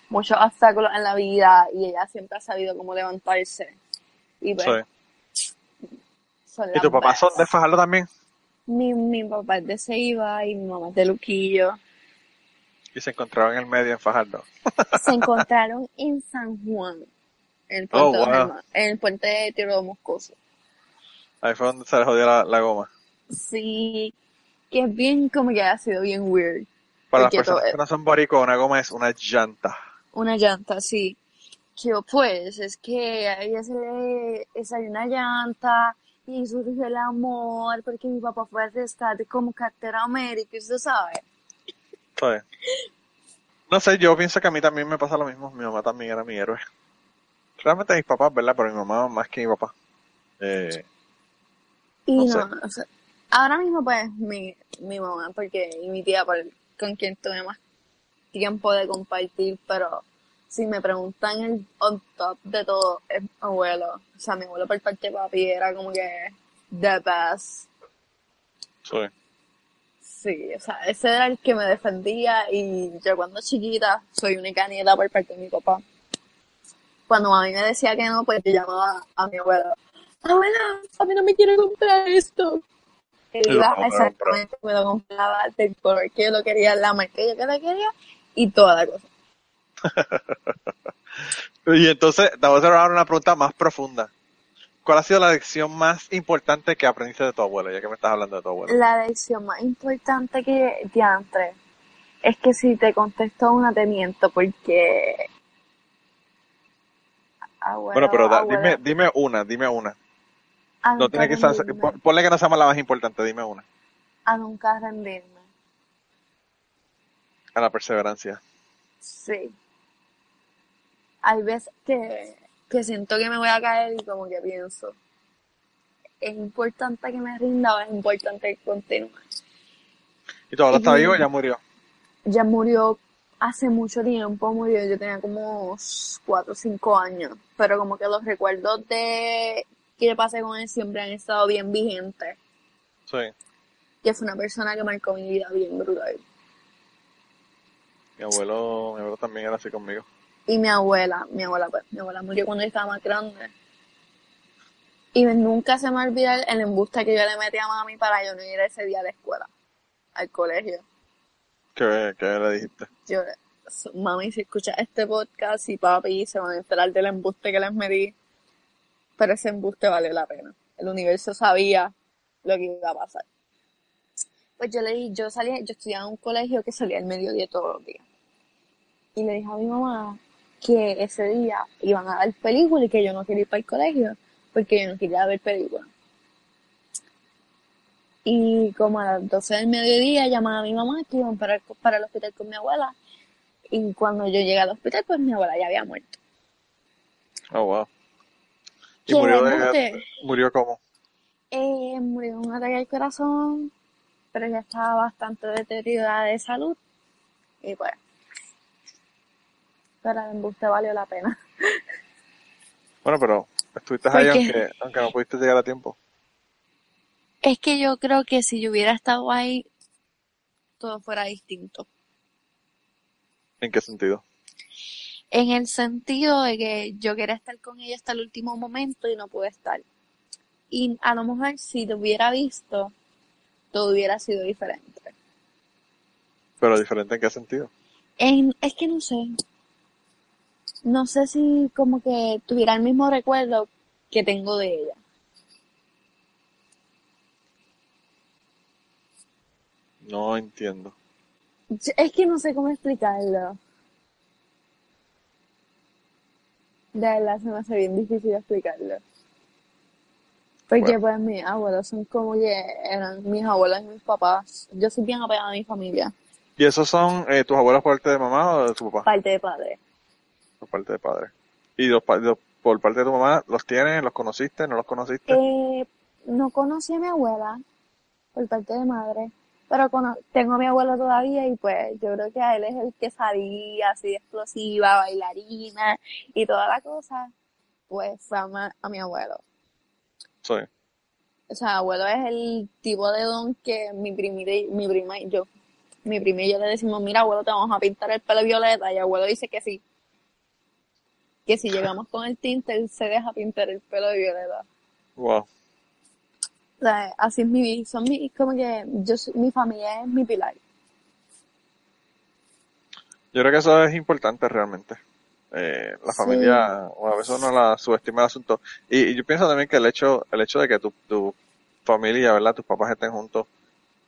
muchos obstáculos en la vida y ella siempre ha sabido cómo levantarse. Y pues,
Sí. ¿Y
las
tu papá son de. Fajardo también?
Mi, mi papá es de Ceiba y mi mamá es de Luquillo.
Y se encontraron en el medio en Fajardo.
Se *laughs* encontraron en San Juan, en el
Oh,
puente,
wow.
En el puente de Tiro Moscoso.
Ahí fue donde se le jodió la, la goma.
Sí, que es bien como que ha sido bien weird.
Para las personas
todo-
que no son boricos, una goma es una llanta.
Una llanta, sí. Que yo, pues, es que a ella se le salió una llanta y surgió el amor porque mi papá fue al rescate como cartera América, usted sabe.
¿Sabes? No sé, yo pienso que a mí también me pasa lo mismo. Mi mamá también era mi héroe. Realmente mis papás, ¿verdad? Pero mi mamá más que mi papá. Eh,
Y
No
no,
sé.
o sea, ahora mismo pues mi, mi mamá, porque, y mi tía, por, con quien tuve más tiempo de compartir, pero si me preguntan el on top de todo, es mi abuelo. O sea, mi abuelo por parte de papi era como que the best.
soy.
Sí, o sea, ese era el que me defendía y yo cuando chiquita soy única nieta por parte de mi papá. Cuando mami me decía que no, pues yo llamaba a mi abuela. Abuela, a mí no me quiere comprar esto. Y iba exactamente, me lo compraba del color que yo lo quería, la marca que yo que la quería y toda la cosa. *laughs*
Y entonces, te voy a hacer ahora una pregunta más profunda. ¿Cuál ha sido la lección más importante que aprendiste de tu abuelo, ya que me estás hablando de tu abuelo?
La lección más importante que diantre es que si te contesto una te miento porque abuelo,
Bueno, pero da- dime, dime una, dime una.
a
No tiene que ser, ponle que no sea la más importante, dime una.
a nunca rendirme.
A la perseverancia.
Sí. Hay veces que, que siento que me voy a caer y como que pienso, es importante que me rinda o es importante continuar.
¿Y abuelo está vivo o ya murió?
Ya murió hace mucho tiempo, murió, yo tenía como 4 o 5 años, pero como que los recuerdos de que pasé con él siempre han estado bien vigentes,
Sí.
que fue una persona que marcó mi vida bien brutal.
Mi abuelo, mi abuelo también era así conmigo.
Y mi abuela, mi abuela, pues, mi abuela murió cuando yo estaba más grande. Y nunca se me olvida el embuste que yo le metí a mami para yo no ir ese día a la escuela, al colegio.
¿Qué, qué le dijiste?
Yo, mami, si escucha este podcast y papi se van a enterar del embuste que les metí, pero ese embuste valió la pena. El universo sabía lo que iba a pasar. Pues yo le di, yo salía, yo estudiaba en un colegio que salía al mediodía todos los días. Y le dije a mi mamá que ese día iban a dar película y que yo no quería ir para el colegio porque yo no quería ver película. Y como a las 12 del mediodía llamaba a mi mamá que iban para el, para el hospital con mi abuela. Y cuando yo llegué al hospital, pues mi abuela ya había muerto.
Oh, wow. ¿Y
¿Qué
murió de, murió cómo?
Eh, murió de un ataque al corazón, pero ya estaba bastante deteriorada de salud. Y pues, pero el embuste valió la pena.
Bueno, pero estuviste
¿Por
ahí aunque, aunque no pudiste llegar a tiempo.
Es que yo creo que si yo hubiera estado ahí, todo fuera distinto.
¿En qué sentido?
En el sentido de que yo quería estar con ella hasta el último momento y no pude estar. Y a lo mejor si te hubiera visto, todo hubiera sido diferente.
Pero diferente en qué sentido.
En, es que no sé. No sé si como que tuviera el mismo recuerdo que tengo de ella.
No entiendo.
Es que no sé cómo explicarlo. De verdad se me hace bien difícil explicarlo. Porque
Bueno.
pues mis abuelos son como que eran mis abuelos y mis papás. Yo soy bien apegada a mi familia,
¿Y esos son eh, tus abuelos por parte de mamá o de tu papá?
parte de padre.
Por parte de padre. ¿Y los, los- por parte de tu mamá los tienes? ¿Los conociste? ¿No los conociste?
Eh, no conocí a mi abuela por parte de madre, pero tengo a mi abuelo todavía y pues yo creo que a él es el que salía así de explosiva, bailarina y toda la cosa, pues fue a, ma- a mi abuelo.
Sí.
O sea, abuelo es el tipo de don que mi primita y, mi prima y yo, mi prima y yo le decimos, mira abuelo, te vamos a pintar el pelo violeta y abuelo dice que sí. Que si llegamos con el tinte, él se deja pintar el pelo de violeta.
Wow.
O sea, así es mi vida. Son mi, como que yo, mi familia es mi pilar.
Yo creo que eso es importante realmente. Eh, la
Sí.
familia, o a veces uno la subestima el asunto. Y, y yo pienso también que el hecho, el hecho de que tu, tu familia, ¿verdad? Tus papás estén juntos,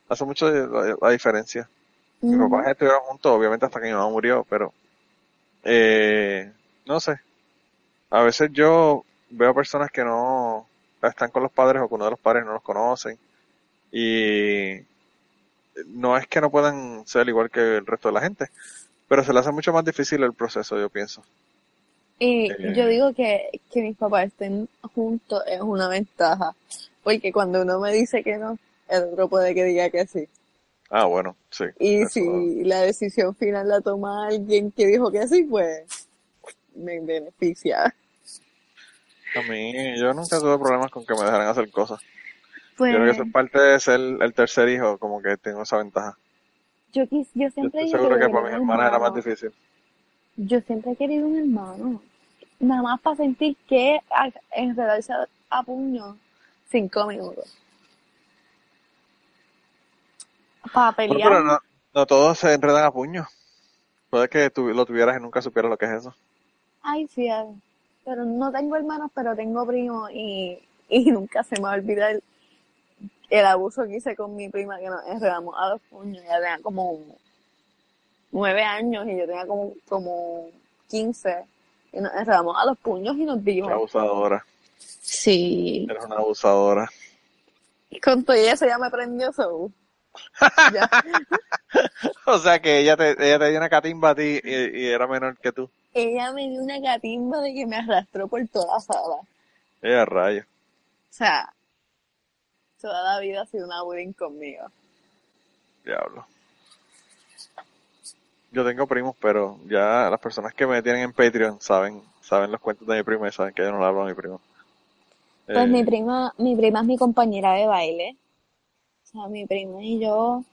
hace mucho la, la diferencia. Mis
Ujú.
papás estuvieron juntos, obviamente hasta que mi mamá murió, pero eh, no sé. A veces yo veo personas que no están con los padres o que uno de los padres no los conocen y no es que no puedan ser igual que el resto de la gente, pero se le hace mucho más difícil el proceso, yo pienso.
Y
Eh.
yo digo que, que mis papás estén juntos es una ventaja. Porque cuando uno me dice que no, el otro puede que diga que sí.
Ah, bueno, sí.
Y
eso-
si la decisión final la toma alguien que dijo que sí, pues me beneficia.
A mí, yo nunca tuve problemas con que me dejaran hacer cosas.
Pues
Yo creo que eso es parte de ser el tercer hijo, como que tengo esa ventaja.
yo, quis- yo
Yo
siempre
estoy
dije
seguro que
yo
para mis hermanas era más difícil.
Yo siempre he querido un hermano. Nada más para sentir que enredarse a, a puño cinco minutos. Para
Bueno,
pelear.
pero no, no todos se enredan a puños. Puede que tú lo tuvieras y nunca supieras lo que es eso.
Ay, fíjate. Pero no tengo hermanos, pero tengo primos y, y *laughs* nunca se me va a olvidar el, abuso que hice con mi prima, que nos enredamos a los puños. Ella tenía como nueve años y yo tenía como, como quince. Y nos enredamos a los puños y nos
Qué
dimos.
abusadora.
Sí.
Eres una abusadora.
Y con todo eso ya me prendió. *laughs* Ya.
O sea que ella te, ella te dio una catimba a ti y, y era menor que tú.
Ella me dio una catimba de que me arrastró por toda la sala.
Ella rayo.
O sea, toda la vida ha sido una bullying conmigo.
Diablo. Yo tengo primos, pero ya las personas que me tienen en Patreon saben, saben los cuentos de mi prima y saben que yo no le hablo a mi primo.
Pues
Eh,
mi prima, mi prima es mi compañera de baile. O sea, mi prima y yo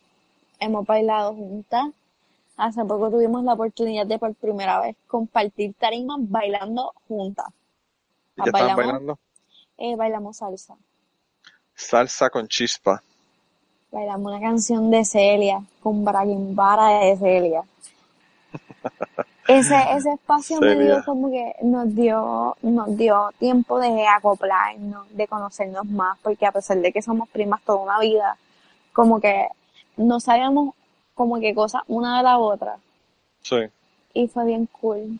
hemos bailado juntas. Hace poco tuvimos la oportunidad de por primera vez compartir tarimas bailando juntas.
¿y qué estaban bailando?
eh, bailamos salsa.
Salsa con chispa.
Bailamos una canción de Celia, con Braguimbara de Celia. *laughs* Ese, ese espacio me dio como que nos dio, nos dio tiempo de acoplarnos, de conocernos más, porque a pesar de que somos primas toda una vida, como que no sabíamos como que cosas una de la otra.
Sí.
Y fue bien cool.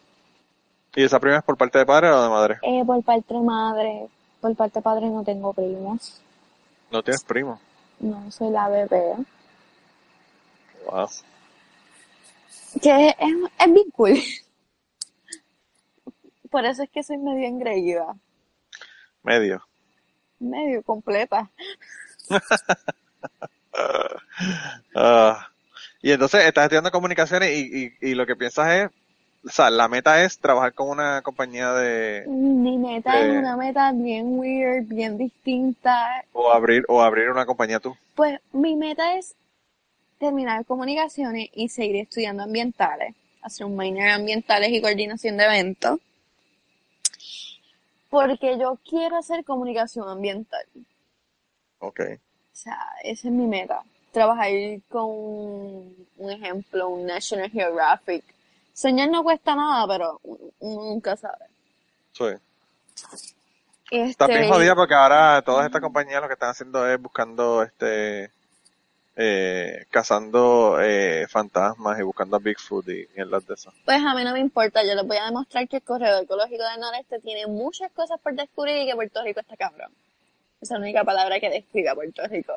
¿Y esa prima es por parte de padre o de madre?
Eh, por parte de madre, por parte de padre no tengo primos.
No tienes primo.
No, soy la bebé.
Wow.
Que es, es, es bien cool. *laughs* Por eso es que soy medio engreída,
Medio.
medio completa. *laughs*
Ah. Y entonces estás estudiando comunicaciones y, y, y lo que piensas es, o sea, la meta es trabajar con una compañía de,
Mi meta es una meta bien weird, bien distinta.
o abrir, o abrir una compañía tú.
Pues mi meta es terminar comunicaciones y seguir estudiando ambientales, hacer un minor en ambientales y coordinación de eventos. Porque yo quiero hacer comunicación ambiental.
Ok.
sea, esa es mi meta. Trabajar con un ejemplo, un National Geographic. Soñar no cuesta nada, pero nunca sabe.
Sí. Está bien
Este,
jodida porque ahora todas estas compañías lo que están haciendo es buscando, este, eh, cazando eh, fantasmas y buscando a Bigfoot y mierdas de eso.
pues a mí no me importa, yo les voy a demostrar que el corredor ecológico del noreste tiene muchas cosas por descubrir y que Puerto Rico está cabrón. Esa es la única palabra que describe a Puerto Rico.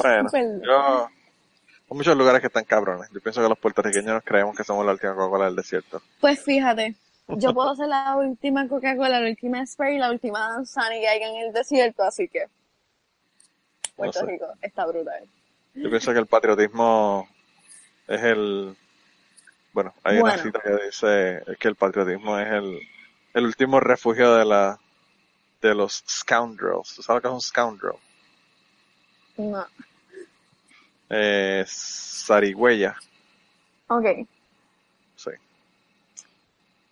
Bueno,
Perdón.
yo, hay muchos lugares que están cabrones. Yo pienso que los puertorriqueños creemos que somos la última Coca-Cola del desierto.
Pues fíjate, yo puedo ser la última Coca-Cola, la última Sprite y la última Danzani que haya en el desierto, así que Puerto
sé.
Rico está brutal.
Yo pienso que el patriotismo es el... Bueno, hay una
Bueno.
cita que dice que el patriotismo es el, el último refugio de la de los scoundrels. ¿Tú sabes que es un scoundrel?
No.
Eh, zarigüeya,
Ok,
sí.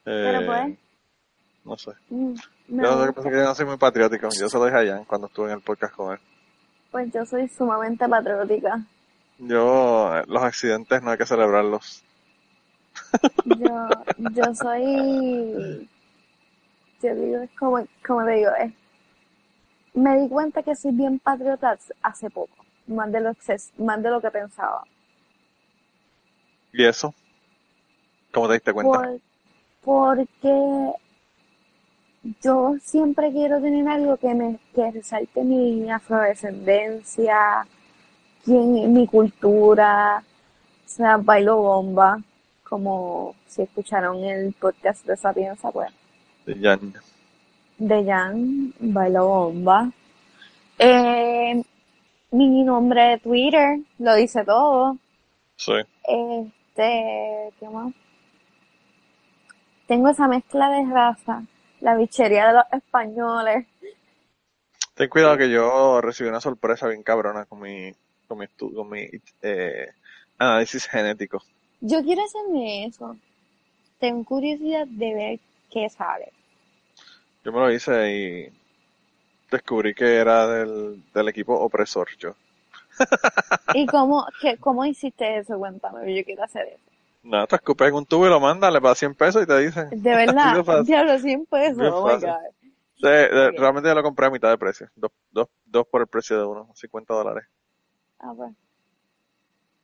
pero
Eh,
pues,
No sé.
mm, me
Yo no sé qué pasa que yo no soy muy patriótico. Yo se lo dije a Jan cuando estuve en el podcast con él.
pues yo soy sumamente patriótica.
Yo, eh, los accidentes no hay que celebrarlos.
Yo, yo soy, yo digo, es como, como te digo, es, me di cuenta que soy bien patriota hace poco, más de lo más de lo que pensaba.
¿Y eso? ¿Cómo te diste cuenta?
Por, porque yo siempre quiero tener algo que me que resalte mi afrodescendencia, mi cultura, o sea, bailo bomba, como si escucharon el podcast de Sapienza, pues,
Jan.
de Jan, bailo bomba. Eh, mi nombre de Twitter lo dice todo.
Sí.
Este, ¿qué más? Tengo esa mezcla de raza, la bichería de los españoles.
Ten cuidado que yo recibí una sorpresa bien cabrona con mi, con mi, con mi eh, análisis genético.
Yo quiero hacerme eso. Tengo curiosidad de ver qué sale.
Yo me lo hice y descubrí que era del, del equipo opresor yo.
¿Y *laughs* cómo, qué, cómo hiciste eso? Cuéntame, yo quiero hacer eso.
Nada, te escupes en un tubo y lo mandas, le pagas 100 pesos y te dicen.
De verdad, diablo, 100 pesos, oh my god.
Sí, realmente yo lo compré a mitad de precio. Dos, dos, dos por el precio de uno, 50 dólares.
Ah, pues.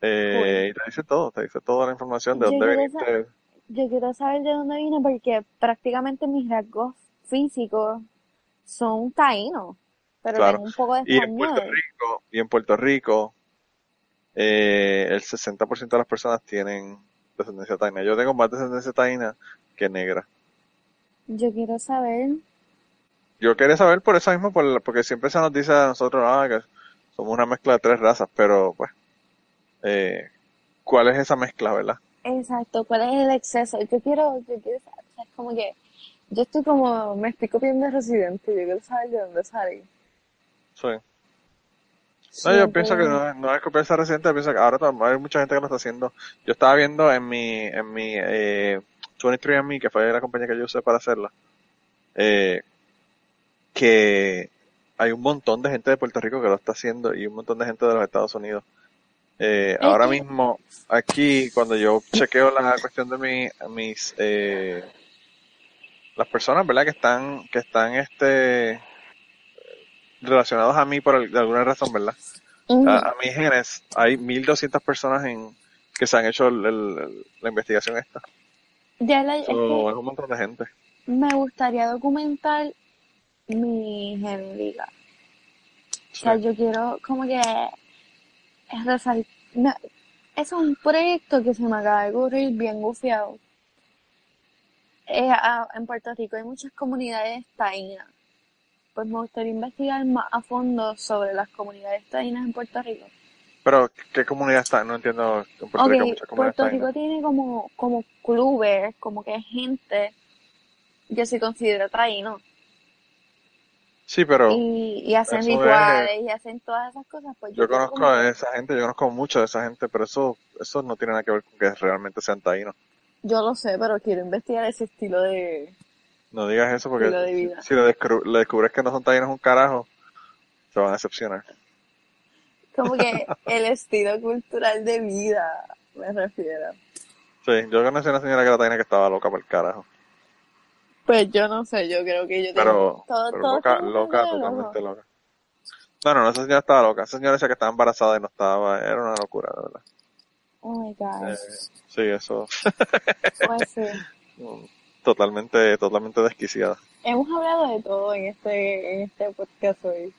Eh, y te dice todo, te dice toda la información de dónde viniste.
Yo quiero saber de dónde vine porque prácticamente mis rasgos físicos son taínos, pero
Claro.
tengo un poco de
Y en Puerto
español.
Rico, y en Puerto Rico, eh, el 60% de las personas tienen descendencia taína. Yo tengo más descendencia taína que negra.
Yo quiero saber,
Yo quería saber por eso mismo, por la- porque siempre se nos dice a nosotros, ah, que somos una mezcla de tres razas, pero pues, eh, ¿cuál es esa mezcla, verdad?
Exacto, cuál es el exceso. Yo quiero, yo quiero saber, o sea, es como que yo estoy como, me estoy copiando de residente, yo quiero saber de dónde salí.
Sí. No, yo pienso que no, es- no es copiarse reciente, pienso que ahora hay mucha gente que lo está haciendo. Yo estaba viendo en mi, en mi, eh, 23andMe, que fue la compañía que yo usé para hacerla, eh, que hay un montón de gente de Puerto Rico que lo está haciendo y un montón de gente de los Estados Unidos. Eh, ahora
que-
mismo, aquí, cuando yo chequeo la cuestión de mi, mis, eh, las personas, ¿verdad? Que están, que están, este, relacionados a mí por de alguna razón, ¿verdad? A, a mis genes, hay 1200 personas en, que se han hecho el- la investigación esta.
Ya la- es
So,
que
es un montón de gente.
me gustaría documentar mi genética. O
Sí.
sea, yo quiero como que resaltar. no, eso es un proyecto que se me acaba de ocurrir bien gufiado. Eh, a- en Puerto Rico hay muchas comunidades taínas. Pues me gustaría investigar más a fondo sobre las comunidades taínas en Puerto Rico.
Pero, ¿qué comunidad está? No entiendo. En Puerto
Ok,
Rico hay muchas comunidades
Puerto
taínas.
Rico tiene como, como clubes, como que gente que se considera taíno.
Sí, pero
y, y hacen
es-
rituales y hacen todas esas cosas, pues
yo conozco
como
a
que-
esa gente, yo conozco mucho de esa gente, pero eso, eso no tiene nada que ver con que realmente sean taínos.
yo lo sé, pero quiero investigar ese estilo de...
No digas eso porque
de vida.
si le, descru- le descubres que no son taínos un carajo, se van a decepcionar.
Como que *laughs* el estilo cultural de vida, me refiero.
Sí, yo conocí a una señora gratadina que estaba loca por el carajo.
Pues yo no sé, yo creo que yo tengo...
Pero,
todo-
pero
todo
loca, totalmente loca. No, no, no, esa señora estaba loca. Esa señora decía que estaba embarazada y no estaba, era una locura, de verdad.
Oh my God.
Eh, sí, eso,
Pues sí. *laughs*
totalmente, totalmente desquiciada.
Hemos hablado de todo en este, en este podcast hoy.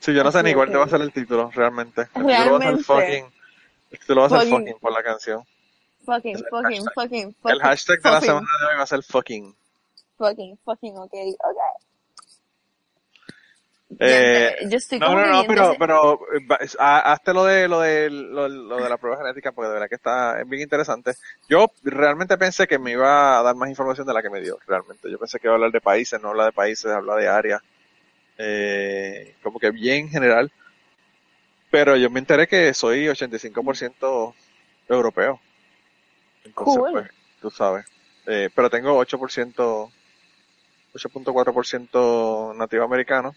Sí, yo no sé
Así
ni cuál te va a ser el título, realmente. El título va a ser
Realmente.
fucking, el título va a ser
Fucking.
fucking por la canción.
Fucking, fucking, fucking, fucking.
El hashtag de la semana de hoy va a ser fucking.
Fucking, fucking, ok, ok.
Eh,
yo estoy
No, no, no, pero, pero ha- hazte lo de, lo de, lo, lo de la prueba genética porque de verdad que está es bien interesante. Yo realmente pensé que me iba a dar más información de la que me dio, realmente. Yo pensé que iba a hablar de países, no habla de países, habla de áreas, eh, como que bien general. Pero yo me enteré que soy 85% europeo. Entonces,
Cool.
pues, tú sabes. Eh, pero tengo 8%, 8.4% nativo americano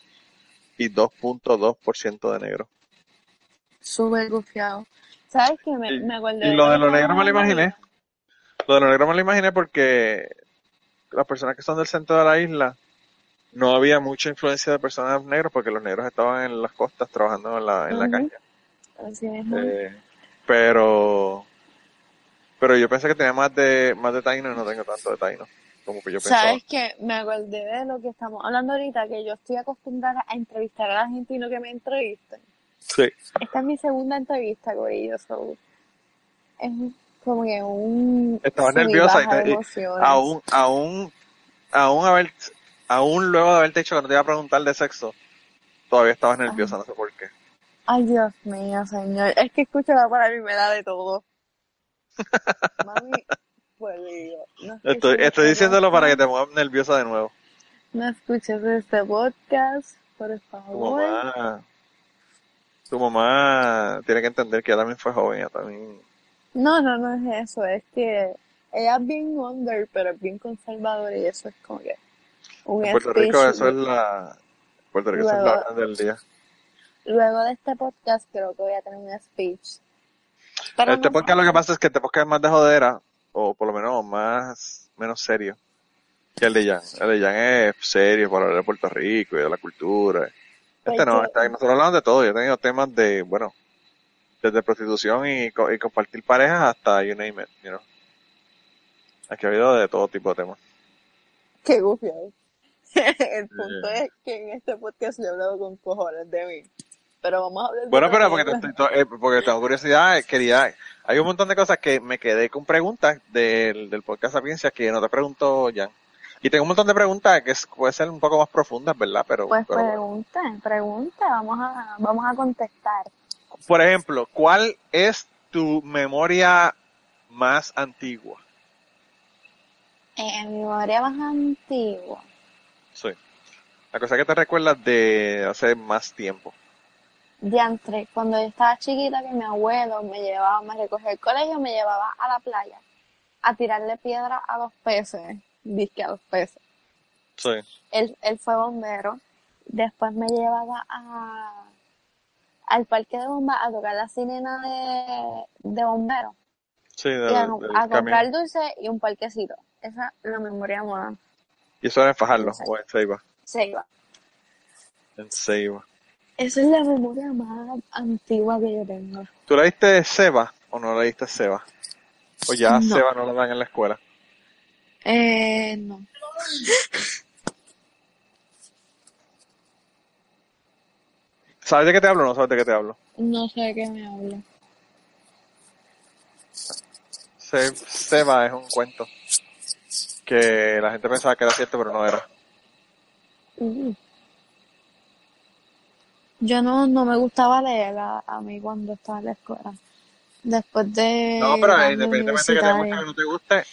y 2.2% de negro.
Súper gufiado. ¿Sabes qué? Me,
Y-
me acordé
y lo de lo
la
negro me lo imaginé. Lo de lo negro me lo imaginé porque las personas que son del centro de la isla no había mucha influencia de personas negras porque los negros estaban en las costas trabajando en la, en la caña.
Así mismo.
Eh, pero pero yo pensé que tenía más de más de taíno y no tengo tanto de taíno como que yo pensaba.
¿Sabes qué? Me acordé de lo que estamos hablando ahorita, que yo estoy acostumbrada a entrevistar a la gente y no que me entrevisten.
Sí.
Esta es mi segunda entrevista, Corillo, so, es como que un...
Estabas nerviosa y te- y aún aún aún haber aún luego de haberte dicho que no te iba a preguntar de sexo todavía estabas nerviosa, no sé por qué.
Ay, Dios mío, señor. Es que escucho la palabra y me da de todo. *laughs* Mami, pues digo, no
Estoy, diciéndolo para que te pongas nerviosa de nuevo.
No escuches este podcast, por
Tu
favor.
mamá, tu mamá tiene que entender que ella también fue joven, ella también.
No, no, no es eso. Es que ella es bien under, pero es bien conservadora y eso es como que un
En Puerto. Rico eso es la, Puerto Rico eso es la del día.
Luego de este podcast creo que voy a tener un speech. Pero
Este
no
podcast lo que pasa es que este podcast es más de jodera, o por lo menos más, menos serio que el de Jan. El de Jan es serio para hablar de Puerto Rico y de la cultura. Este no, este- nosotros hablamos de todo. Yo he tenido temas de, bueno, desde prostitución y, co- y compartir parejas hasta you name it, you know. Aquí ha habido de todo tipo de temas.
Qué gufiado. *laughs* El punto es que en este podcast yo he hablado con cojones de mí. Pero vamos a hablar
Bueno, pero porque, te
mierda.
estoy- eh, porque tengo curiosidad, eh, quería, hay un montón de cosas que me quedé con preguntas del, del podcast Sapiencia que no te pregunto Jan. Y tengo un montón de preguntas que es- puede ser un poco más profundas, ¿verdad? Pero,
Pues
pero
pregunta, pregunta, vamos a, vamos a contestar.
por ejemplo, ¿cuál es tu memoria más antigua?
En mi memoria más antigua.
Sí. La cosa que te recuerdas de hace más tiempo.
Diantre, cuando yo estaba chiquita que mi abuelo me llevaba, me recogía el colegio, me llevaba a la playa a tirarle piedra a los peces, disque a los peces.
Sí.
Él, él fue bombero, después me llevaba a, al parque de bombas a tocar la sirena de, de bomberos
Sí, del,
y a, a comprar dulce y un parquecito. Esa es la memoria más
Y eso era en Fajardo, o en Ceiba.
se iba.
En Ceiba.
Esa es la memoria más antigua que yo tengo.
¿Tú leíste Seba o no leíste Seba? O ya
No.
Seba no lo dan en la escuela.
Eh, no.
¿Sabes de qué te hablo o no sabes de qué te hablo?
No sé de qué me habla.
Se- Seba es un cuento que la gente pensaba que era cierto, pero no era.
Uh. Yo no, no me gustaba leer a, a mí cuando estaba en la escuela. Después de
No, pero
grande
independientemente de que te guste o no te guste,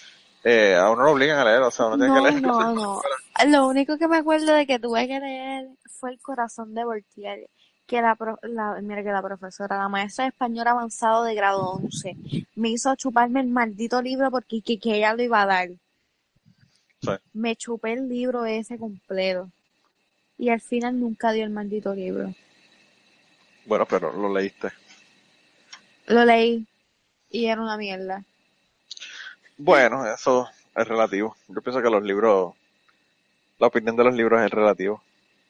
eh, a uno lo obligan a leer, o sea, uno tiene que
No,
leer.
no, *laughs* no. Lo único que me acuerdo de que tuve que leer fue El corazón de Voltaire, que la, pro- la, mira que la profesora, la maestra de español avanzado de grado 11, me hizo chuparme el maldito libro porque que, que ella lo iba a dar.
Sí.
Me chupé el libro ese completo. Y al final nunca dio el maldito libro.
Bueno, pero lo leíste.
Lo leí y era una mierda.
Bueno, eso es relativo. Yo pienso que los libros, la opinión de los libros es relativo.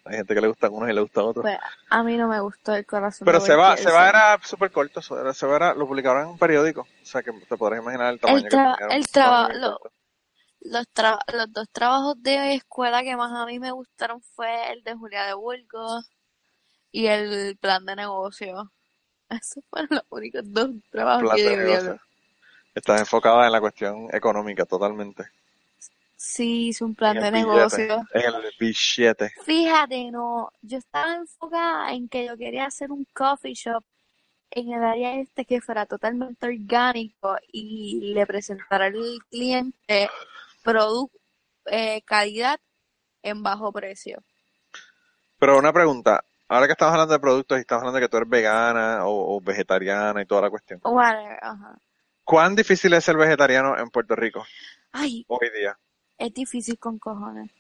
Hay gente que le gustan unos y le gustan otros.
Pues a mí no me gustó el corazón.
Pero se va, se va era súper corto, se va era- lo publicaron en un periódico, o sea que te podrás imaginar el tamaño
El, tra- el traba-
tamaño bien
lo-
corto.
los, tra- los dos trabajos de escuela que más a mí me gustaron fue el de Julia de Burgos y el plan de negocio. *laughs* Esos fueron los únicos dos trabajos
Plan
que
de negocio. Estás enfocada en la cuestión económica totalmente.
Sí, hice un plan
En
de negocio.
En el billete.
Fíjate, no, yo estaba enfocada en que yo quería hacer un coffee shop en el área este que fuera totalmente orgánico y le presentara al cliente producto, calidad en bajo precio.
Pero una pregunta, ahora que estamos hablando de productos y estamos hablando de que tú eres vegana o, o vegetariana y toda la cuestión,
Whatever, ajá.
¿cuán difícil es ser vegetariano en Puerto Rico
Ay,
hoy día?
es difícil con cojones.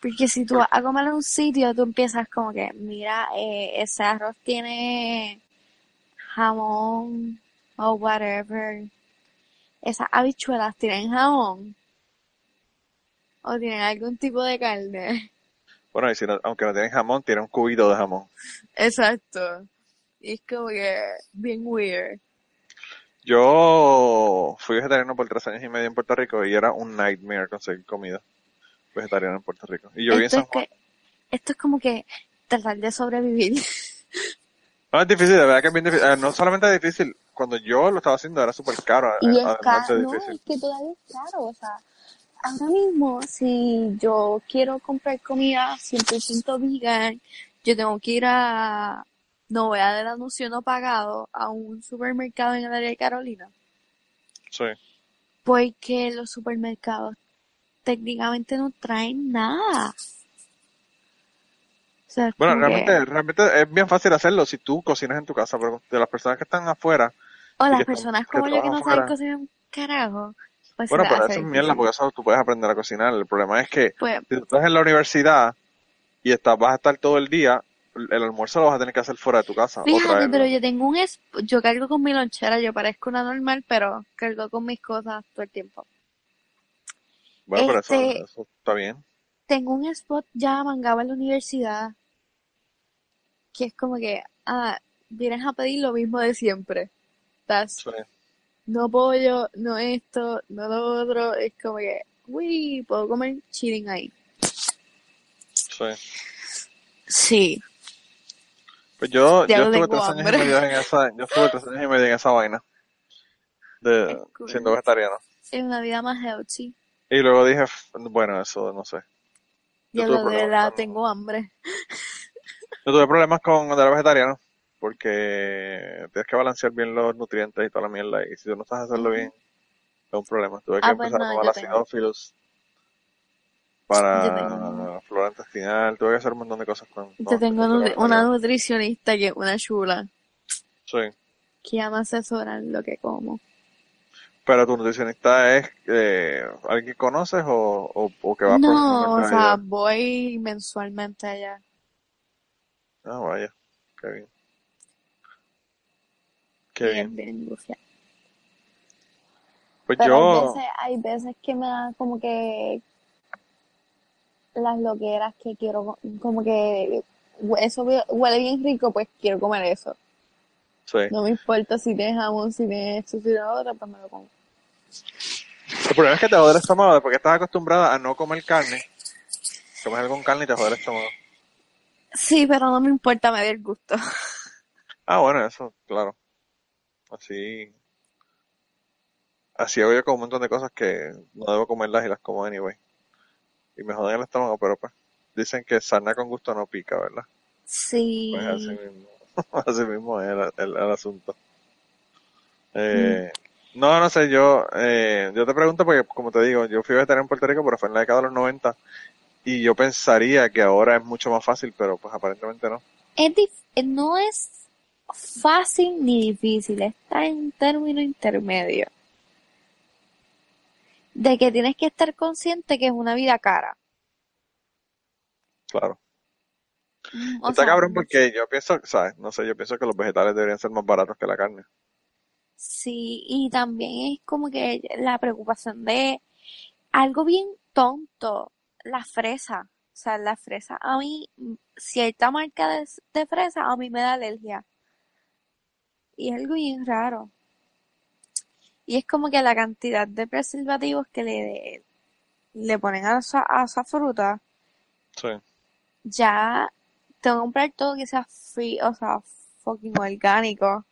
Porque si tú vas a comer en un sitio, tú empiezas como que, mira, eh, ese arroz tiene jamón o whatever. Esas habichuelas tienen jamón o tienen algún tipo de carne.
Bueno, y si no- aunque no tienen jamón, tienen un cubito de jamón.
Exacto. Y es como que bien weird.
Yo fui vegetariano por tres años y medio en Puerto Rico y era un nightmare conseguir comida vegetariana en Puerto Rico. Y yo vi en
Esto es que, esto es como que tratar de sobrevivir. *laughs*
No, es difícil, de verdad que es bien difícil. Eh, no solamente es difícil, cuando yo lo estaba haciendo era súper caro,
Y
eh,
es caro, no, es que todavía es caro, o sea, ahora mismo si yo quiero comprar comida 100% vegan, yo tengo que ir a, no voy a dar anuncio no pagado, a un supermercado en el área de Carolina,
Sí.
porque los supermercados técnicamente no traen nada. O sea, es
Bueno,
que-
realmente, realmente es bien fácil hacerlo si tú cocinas en tu casa, pero de las personas que están afuera,
o las
están-
personas como yo que no saben cocinar un carajo, pues
bueno, pero eso es mierda, porque eso tú puedes aprender a cocinar. El problema es que
Pues,
si tú estás en la universidad y estás, vas a estar todo el día, el almuerzo lo vas a tener que hacer fuera de tu casa
Fíjate, pero yo tengo un... es- Yo cargo con mi lonchera, yo parezco una normal, pero cargo con mis cosas todo el tiempo.
Bueno, pero
este-
eso, eso está bien.
Tengo un spot ya mangado en la universidad, que es como que, ah, vienes a pedir lo mismo de siempre. Estás,
Sí.
No pollo, no esto, no lo otro, es como que, uy, puedo comer chilling ahí.
Sí.
Sí.
Pues yo, yo estuve tres años y medio en esa, yo estuve tres años y medio en esa vaina de *laughs*
cool.
siendo vegetariano.
Es una vida más healthy.
Y luego dije, "F- bueno, eso no sé. Yo
lo de verdad,
con-
tengo hambre.
Yo tuve problemas con de los vegetarianos porque tienes que balancear bien los nutrientes y toda la mierda y si tú no sabes hacerlo bien es un problema. Tuve que
Ah, pues
empezar a tomar acidófilos para flora intestinal, tuve que hacer un montón de cosas con,
Yo tengo nutri- una nutricionista que es una chula,
Sí.
que ya me asesora en lo que como.
Pero tu nutricionista es eh, alguien que conoces o, o, o que va
No, o
próximamente a
sea, voy mensualmente allá.
Ah, vaya, qué bien. Qué bien.
bien.
Pues
Pero hay
yo,
veces, hay veces que me da como que las loqueras que quiero, co- como que eso hue- huele bien rico, pues quiero comer eso.
sí.
No me importa si tiene jamón, si tiene esto, si tiene lo otro, pues me lo como.
El problema es que te jode el estómago porque estás acostumbrada a no comer carne. Comes algo con carne y te jode el estómago.
Sí, pero no me importa, me da el gusto.
Ah, bueno, eso, claro. Así. Así hago yo con un montón de cosas que no debo comerlas y las como anyway. Y me joden el estómago, pero pues. Dicen que sarna con gusto no pica, ¿verdad?
Sí.
Pues así mismo. *laughs* así mismo es el, el- el asunto. Eh, No, no sé, yo, eh, yo te pregunto porque, como te digo, yo fui vegetariano en Puerto Rico, pero fue en la década de los 90 y yo pensaría que ahora es mucho más fácil, pero pues aparentemente no.
Es dif- no es fácil ni difícil, está en un término intermedio. De que tienes que estar consciente que es una vida cara.
Claro.
Mm, o
Está
sea,
cabrón porque yo pienso, ¿sabes? No sé, yo pienso que los vegetales deberían ser más baratos que la carne.
Sí, y también es como que la preocupación de algo bien tonto, la fresa. O sea, la fresa, a mí, mm, cierta marca de, de fresa, a mí me da alergia. Y es algo bien raro. Y es como que la cantidad de preservativos que le, le ponen a esa, a esa fruta,
Sí.
ya tengo que comprar todo que sea free, o sea, fucking orgánico.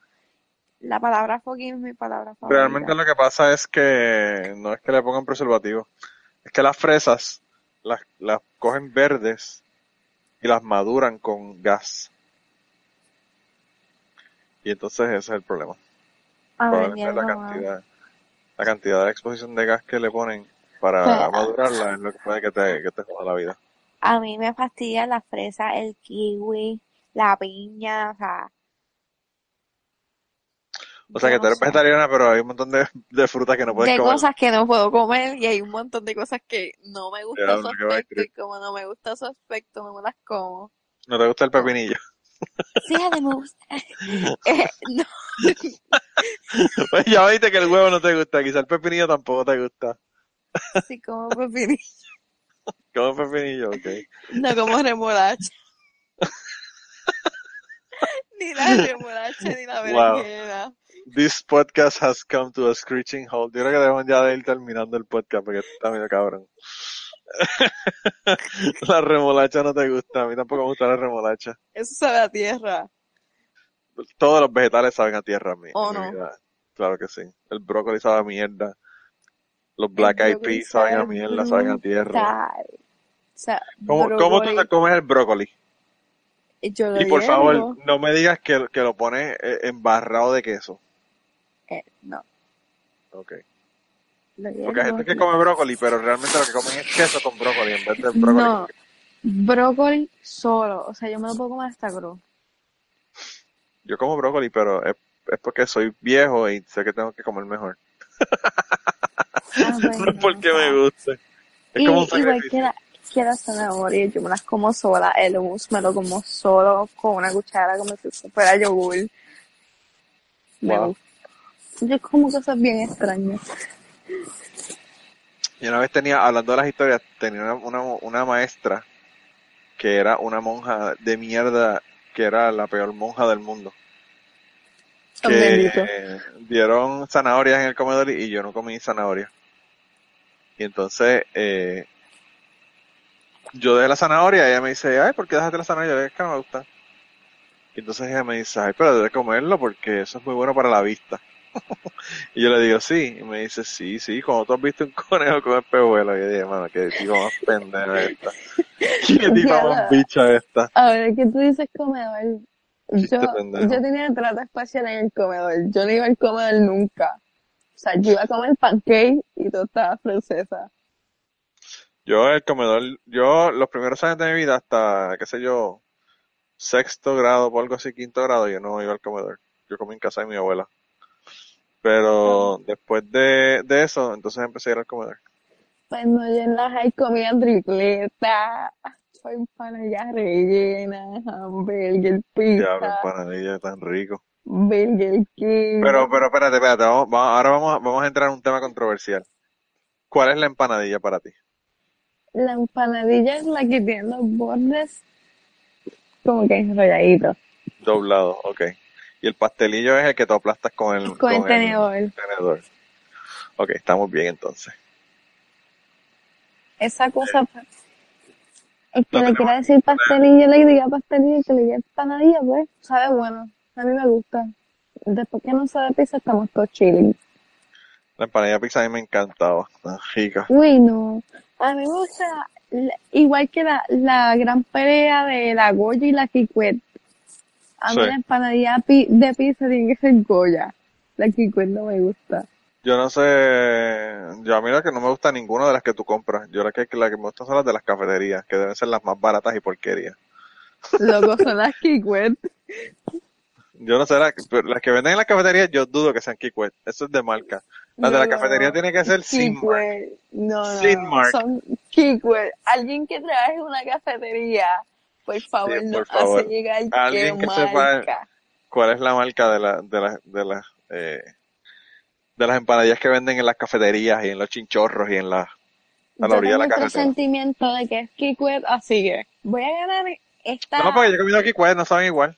La palabra fucking es mi palabra favorita.
Realmente lo que pasa es que no es que le pongan preservativo, es que las fresas las, las cogen verdes y las maduran con gas. Y entonces ese es el problema. Probablemente la cantidad, la cantidad de exposición de gas que le ponen para
Pero-
madurarla es lo que puede que te, que te joda la vida.
A mí me fastidia la fresa, el kiwi, la piña, o sea.
O sea que tú
no
eres
sé.
vegetariana, pero hay un montón de, de frutas que no puedes
De
comer.
cosas que no puedo comer y hay un montón de cosas que no me gusta su aspecto y como no me gusta su aspecto no me las como.
No te gusta el pepinillo.
Fíjate, me gusta. *laughs* Eh, no,
Pues ya viste que el huevo no te gusta, quizá el pepinillo tampoco te gusta.
sí como pepinillo,
Como pepinillo, ok.
no como remolacha. Ni la remolacha ni la
Wow.
berenjena.
This podcast has come to a screeching halt. Yo creo que debemos ya de ir terminando el podcast porque está medio cabrón. *laughs* la remolacha no te gusta, a mí tampoco me gusta la remolacha.
Eso sabe a tierra.
Todos los vegetales saben a tierra a mí.
¿O
en mi
no?
Claro que sí. El brócoli sabe a mierda. Los black eyed peas saben a mierda, saben a tierra.
brutal. O sea,
¿Cómo, cómo tú te comes el brócoli?
yo lo
Y por favor, no me digas que, que lo pones eh, embarrado de queso.
Eh, no,
Ok. Porque hay gente que come brócoli, pero realmente lo que comen es queso con brócoli en vez de brócoli.
No, brócoli solo. O sea, yo me lo puedo comer hasta cruz.
Yo como brócoli, pero es, es porque soy viejo y sé que tengo que comer mejor.
Ah, *laughs*
no es porque me guste. Es
Y,
como un
igual que la, que la zanahoria, yo me las como sola. El hummus me lo como solo con una cuchara como si fuera yogur. Me gusta. Yo como cosas bien extrañas.
Y una vez tenía, hablando de las historias, tenía una, una, una maestra que era una monja de mierda, que era la peor monja del mundo.
Tan
Que eh, dieron zanahorias en el comedor y, yo no comí zanahoria. Y entonces, eh, yo dejé la zanahoria y ella me dice, ay, ¿por qué dejaste la zanahoria? Yo es que no me gusta. Y entonces ella me dice, ay, pero debes comerlo porque eso es muy bueno para la vista. *laughs* y yo le digo, sí. Y me dice, sí, sí, como tú has visto un conejo con el pehuelo. Y yo dije, mano, qué tipo más pendeja esta. *laughs* Qué tipo más bicha esta.
A ver, ¿qué tú dices comedor? Yo,
pendejo.
yo tenía trato espacial en el comedor. Yo no iba al comedor nunca. O sea, yo iba a comer pancake y tostada francesa.
Yo el comedor, yo los primeros años de mi vida hasta, qué sé yo, sexto grado o algo así, quinto grado, yo no iba al comedor. Yo comí en casa de mi abuela. Pero después de, de eso, entonces empecé a ir al comedor.
No, yo en la high comía tripleta, empanadillas rellenas, hamburger, pizza,
empanadilla tan rico.
Burger King.
Pero, pero espérate, espérate, vamos, vamos- ahora vamos, a- vamos a entrar en un tema controversial. ¿Cuál es la empanadilla para ti?
La empanadilla es la que tiene los bordes como que enrolladitos.
Doblado, ok. Y el pastelillo es el que tú aplastas con el,
Con el tenedor.
tenedor. Ok, estamos bien entonces.
Esa cosa, es que
No
le quiera decir pastelillo, le diga pastelillo, que le diga empanadilla, pues, sabe bueno. A mí me gusta. Después que no sabe pizza, estamos todos chilling.
La empanadilla pizza a mí me encantaba, tan rica.
Uy, no. A mí me gusta, la- igual que la, la gran pelea de la Goya y la Kikwet. A mí
Sí.
la empanadilla pi- de pizza tiene que ser Goya. La Kikwet no me gusta.
Yo no sé, yo a mí la que no me gusta ninguna de las que tú compras. Yo la que, la que me gustan son las de las cafeterías, que deben ser las más baratas y porquerías.
Loco, *laughs* son las Kikwet.
Yo no sé, la- pero las que venden en las cafeterías yo dudo que sean Kikwet. Eso es de marca. Las de la cafetería
no.
tienen que ser sin marca.
Kikwet. No, no.
Sin mark.
Son Kikwet. Alguien que trabaje en una cafetería Por favor,
Sí,
no
por favor.
hace llegar
Alguien que sepa-
marca.
¿Cuál es la marca de la, de la, de las, eh, de las empanadillas que venden en las cafeterías y en los chinchorros y en las, a la
Yo
orilla de la carretera?
presentimiento de que es Kikwet, así que voy a ganar esta...
No, porque yo he comido pues no saben igual.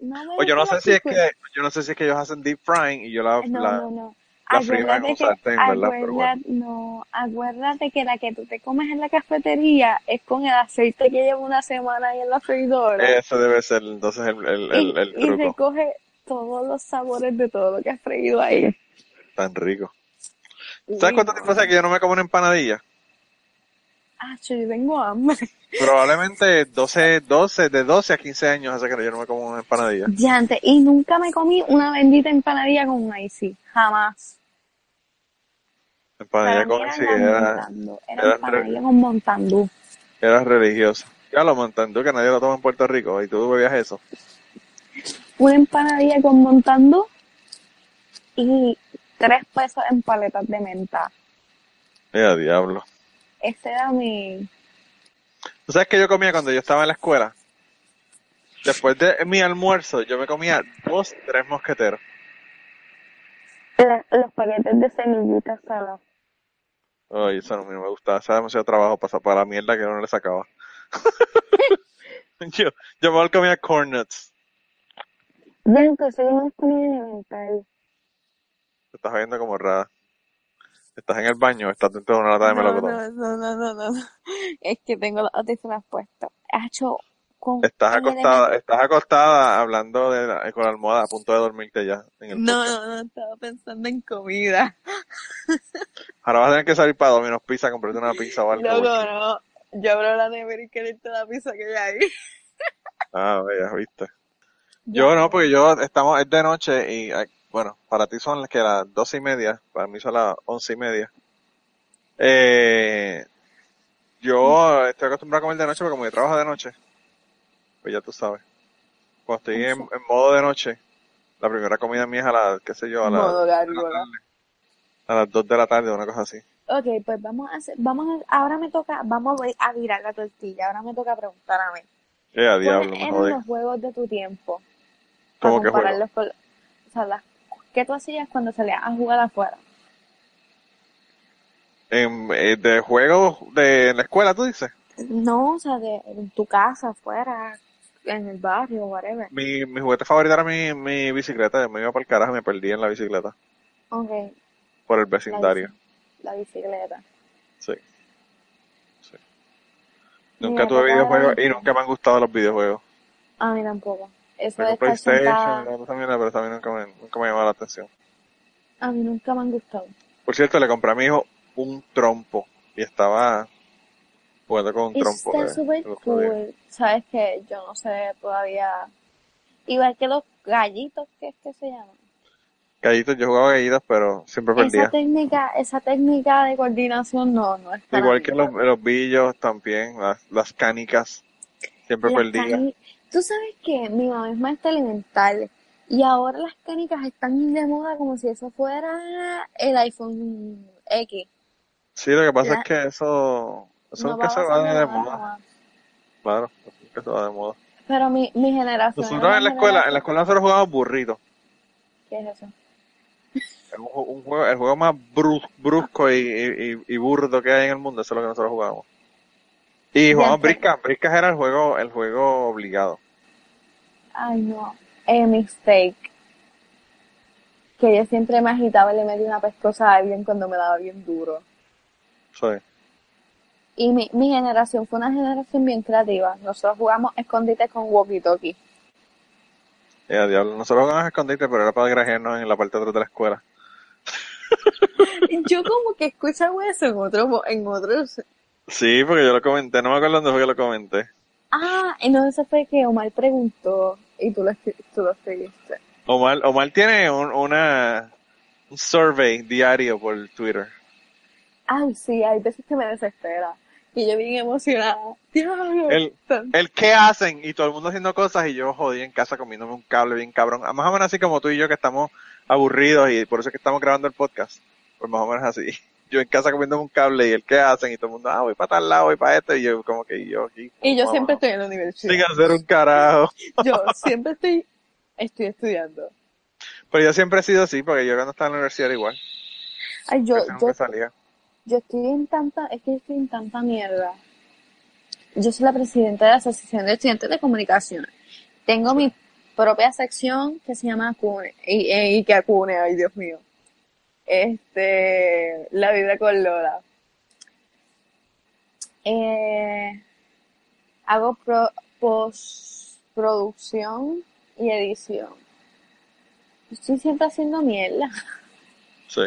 No
O yo no sé si es que, yo no sé si es que ellos hacen deep frying y yo la,
No,
la-
no, Acuérdate que, acuérdate, no, acuérdate que la que tú te comes en la cafetería es con el aceite que lleva una semana ahí en la freidora.
ese debe ser entonces el, el, el, el
y, y
truco.
recoge todos los sabores de todo lo que has freído ahí.
Tan rico. ¿Sabes cuánto tiempo hace que yo no me como una empanadilla?
Ah, yo tengo hambre.
Probablemente 12, 12, de 12 a 15 años hace que yo no me como una empanadilla.
Ya antes, y nunca me comí una bendita empanadilla con un icy. Jamás.
Empanadilla con
era
era,
empanadilla con montandú.
era religiosa. Ya lo montan tú que nadie lo toma en Puerto Rico y tú bebías eso.
Una empanadilla con montandú y tres pesos en paletas de menta.
Mira, diablo.
Ese era mi...
¿Tú sabes qué yo comía cuando yo estaba en la escuela? Después de mi almuerzo, yo me comía dos, tres mosqueteros.
la- los paquetes de semillitas saladas.
Ay, eso no me gustaba. Eso era demasiado trabajo para, para la mierda que uno le sacaba. *laughs* yo, yo mejor comía corn nuts.
Pues soy una comida elemental.
Te estás viendo como rara. Estás en el baño, estás dentro de una lata de
No,
melocotón.
no, no, no, no, no. Es que tengo los audífonos puestos. Hacho, con
Estás acostada, estás acostada hablando de la- con la almohada a punto de dormirte ya. En el
No, no, no, estaba pensando en comida. *laughs*
Ahora vas a tener que salir para Domino's Pizza comprarte una pizza o algo.
Loco,
porque-
no. Yo abro la nevera y quererte la pizza que hay ahí. *laughs*
Ah, ya viste. Yo no, porque yo estamos, es de noche y, bueno, para ti son las que las doce y media, para mí son las once y media. Eh, yo estoy acostumbrado a comer de noche porque como yo trabajo de noche, pues ya tú sabes. Cuando estoy en, en modo de noche, la primera comida mía es a las, qué sé yo, a las,
Modo
a
gárgola.
las dos de la tarde, una cosa así.
Ok, pues vamos a hacer, vamos a, ahora me toca, vamos a virar la tortilla, ahora me toca preguntar a mí.
Eh, a
¿Cuáles
diablo, me
eran
jodí.
los juegos de tu tiempo?
¿Cómo que juego?
compararlos con, o sea, las, ¿qué tú hacías cuando salías a jugar afuera?
En, eh, de juegos de la escuela, tú dices.
No, o sea, de, en tu casa, afuera, en el barrio, whatever.
Mi, mi juguete favorito era mi, mi bicicleta. Me iba para el carajo y me perdí en la bicicleta.
Ok,
Por el
la,
vecindario.
bici- la bicicleta.
Sí. sí. Nunca tuve videojuegos y nunca me han gustado los videojuegos.
A mí tampoco. Eso de
PlayStation,
sentada,
cosa mierda, pero también nunca me, nunca me llamó la atención.
a mí nunca me han gustado.
Por cierto, le compré a mi hijo un trompo y estaba jugando con.
Está súper cool. Sabes que yo no sé todavía. Igual que los gallitos, ¿qué es que se llaman?
Gallitos, yo jugaba gallitos, pero siempre
Esa
perdía.
técnica, esa técnica de coordinación no, no es
Igual que los, los billos también, las, las canicas, siempre
Las
perdía.
cani- Tú sabes que mi mamá es maestra elemental y ahora las canicas están de moda como si eso fuera el iPhone X.
Sí, lo que pasa
La-
es que eso, eso nunca se va de, moda. Claro, eso nunca se va de moda.
Pero mi, mi generación.
Nosotros en la escuela, en la escuela nosotros jugábamos burritos.
¿Qué es eso?
Es un, un juego, el juego más brus- brusco y, y, burdo que hay en el mundo, eso es lo que nosotros jugábamos. Y jugamos
sé.
briscas, briscas era el juego, el juego obligado.
Ay, no. Eh, mistake. Que yo siempre me agitaba y le metí una pescosa a alguien cuando me daba bien duro.
Sí.
Y mi, mi generación fue una generación bien creativa. Nosotros jugamos escondite con walkie-talkie.
Ya, diablo. Nosotros jugamos a escondite, pero era para grajearnos en la parte de atrás de la escuela. *laughs*
Yo como que escuchaba eso en otros, en otros.
Sí, porque yo lo comenté, no me acuerdo dónde fue que lo comenté.
Ah, entonces fue que Omar preguntó y tú lo, tú lo escribiste.
Omar, Omar tiene un, una, un survey diario por Twitter.
Ay, sí, hay veces que me desespera. Y yo bien emocionada. Diablo,
El, el qué hacen y todo el mundo haciendo cosas y yo jodí en casa comiéndome un cable bien cabrón. Ah, Más o menos así como tú y yo que estamos aburridos y por eso es que estamos grabando el podcast. Pues más o menos así. *laughs* yo en casa comiendo un cable y el qué hacen y todo el mundo, ah, voy para tal lado, voy para este y yo como que y yo aquí.
Y yo siempre estoy en la universidad.
Sin hacer un carajo. *laughs*
Yo siempre estoy, estoy estudiando.
Pero yo siempre he sido así, porque yo cuando estaba en la universidad era igual.
Ay, yo, yo,
salía.
Yo estoy en tanta, es que estoy en tanta mierda. Yo soy la presidenta de la Asociación de Estudiantes de Comunicación. Tengo mi propia sección que se llama Acune, y, que Acune, ay Dios mío. Este, La vida con Lola. Eh, hago pro, postproducción y edición. Estoy siempre haciendo mierda.
Sí,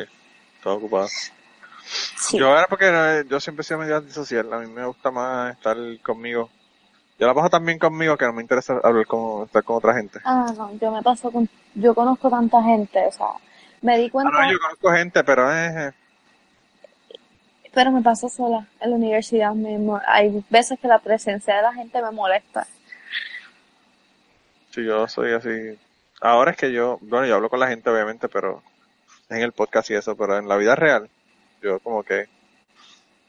estaba ocupado.
Sí.
Yo era porque eh, yo siempre he sido medio antisocial, a mí me gusta más estar conmigo. Yo la paso tan bien conmigo que no me interesa hablar con, estar con otra gente.
Ah, no, yo me paso con, yo conozco tanta gente, o sea, me di
Ah,
cuenta,
no, yo conozco gente, pero eh,
pero me paso sola en la universidad mismo. Hay veces que la presencia de la gente me molesta.
si yo soy así. Ahora es que yo, bueno, yo hablo con la gente obviamente, pero en el podcast y eso, pero en la vida real, yo como que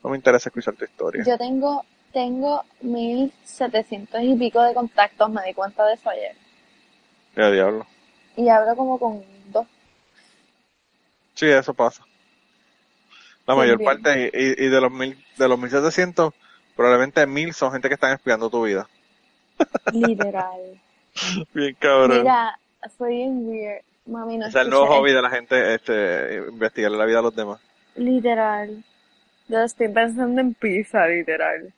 no me interesa escuchar tu historia.
Yo tengo, tengo mil setecientos y pico de contactos, me di cuenta de eso ayer.
Ya diablo.
Y hablo como con dos.
Sí, eso pasa. La
Sí,
mayor
bien.
parte, y, y de los mil, de los 1700, probablemente mil son gente que están espiando tu vida.
Literal. *laughs*
Bien cabrón.
Mira, fue bien weird. Mami, no
es el nuevo hobby de la gente, este, investigar la vida de los demás.
Literal. Yo estoy pensando en pizza, literal.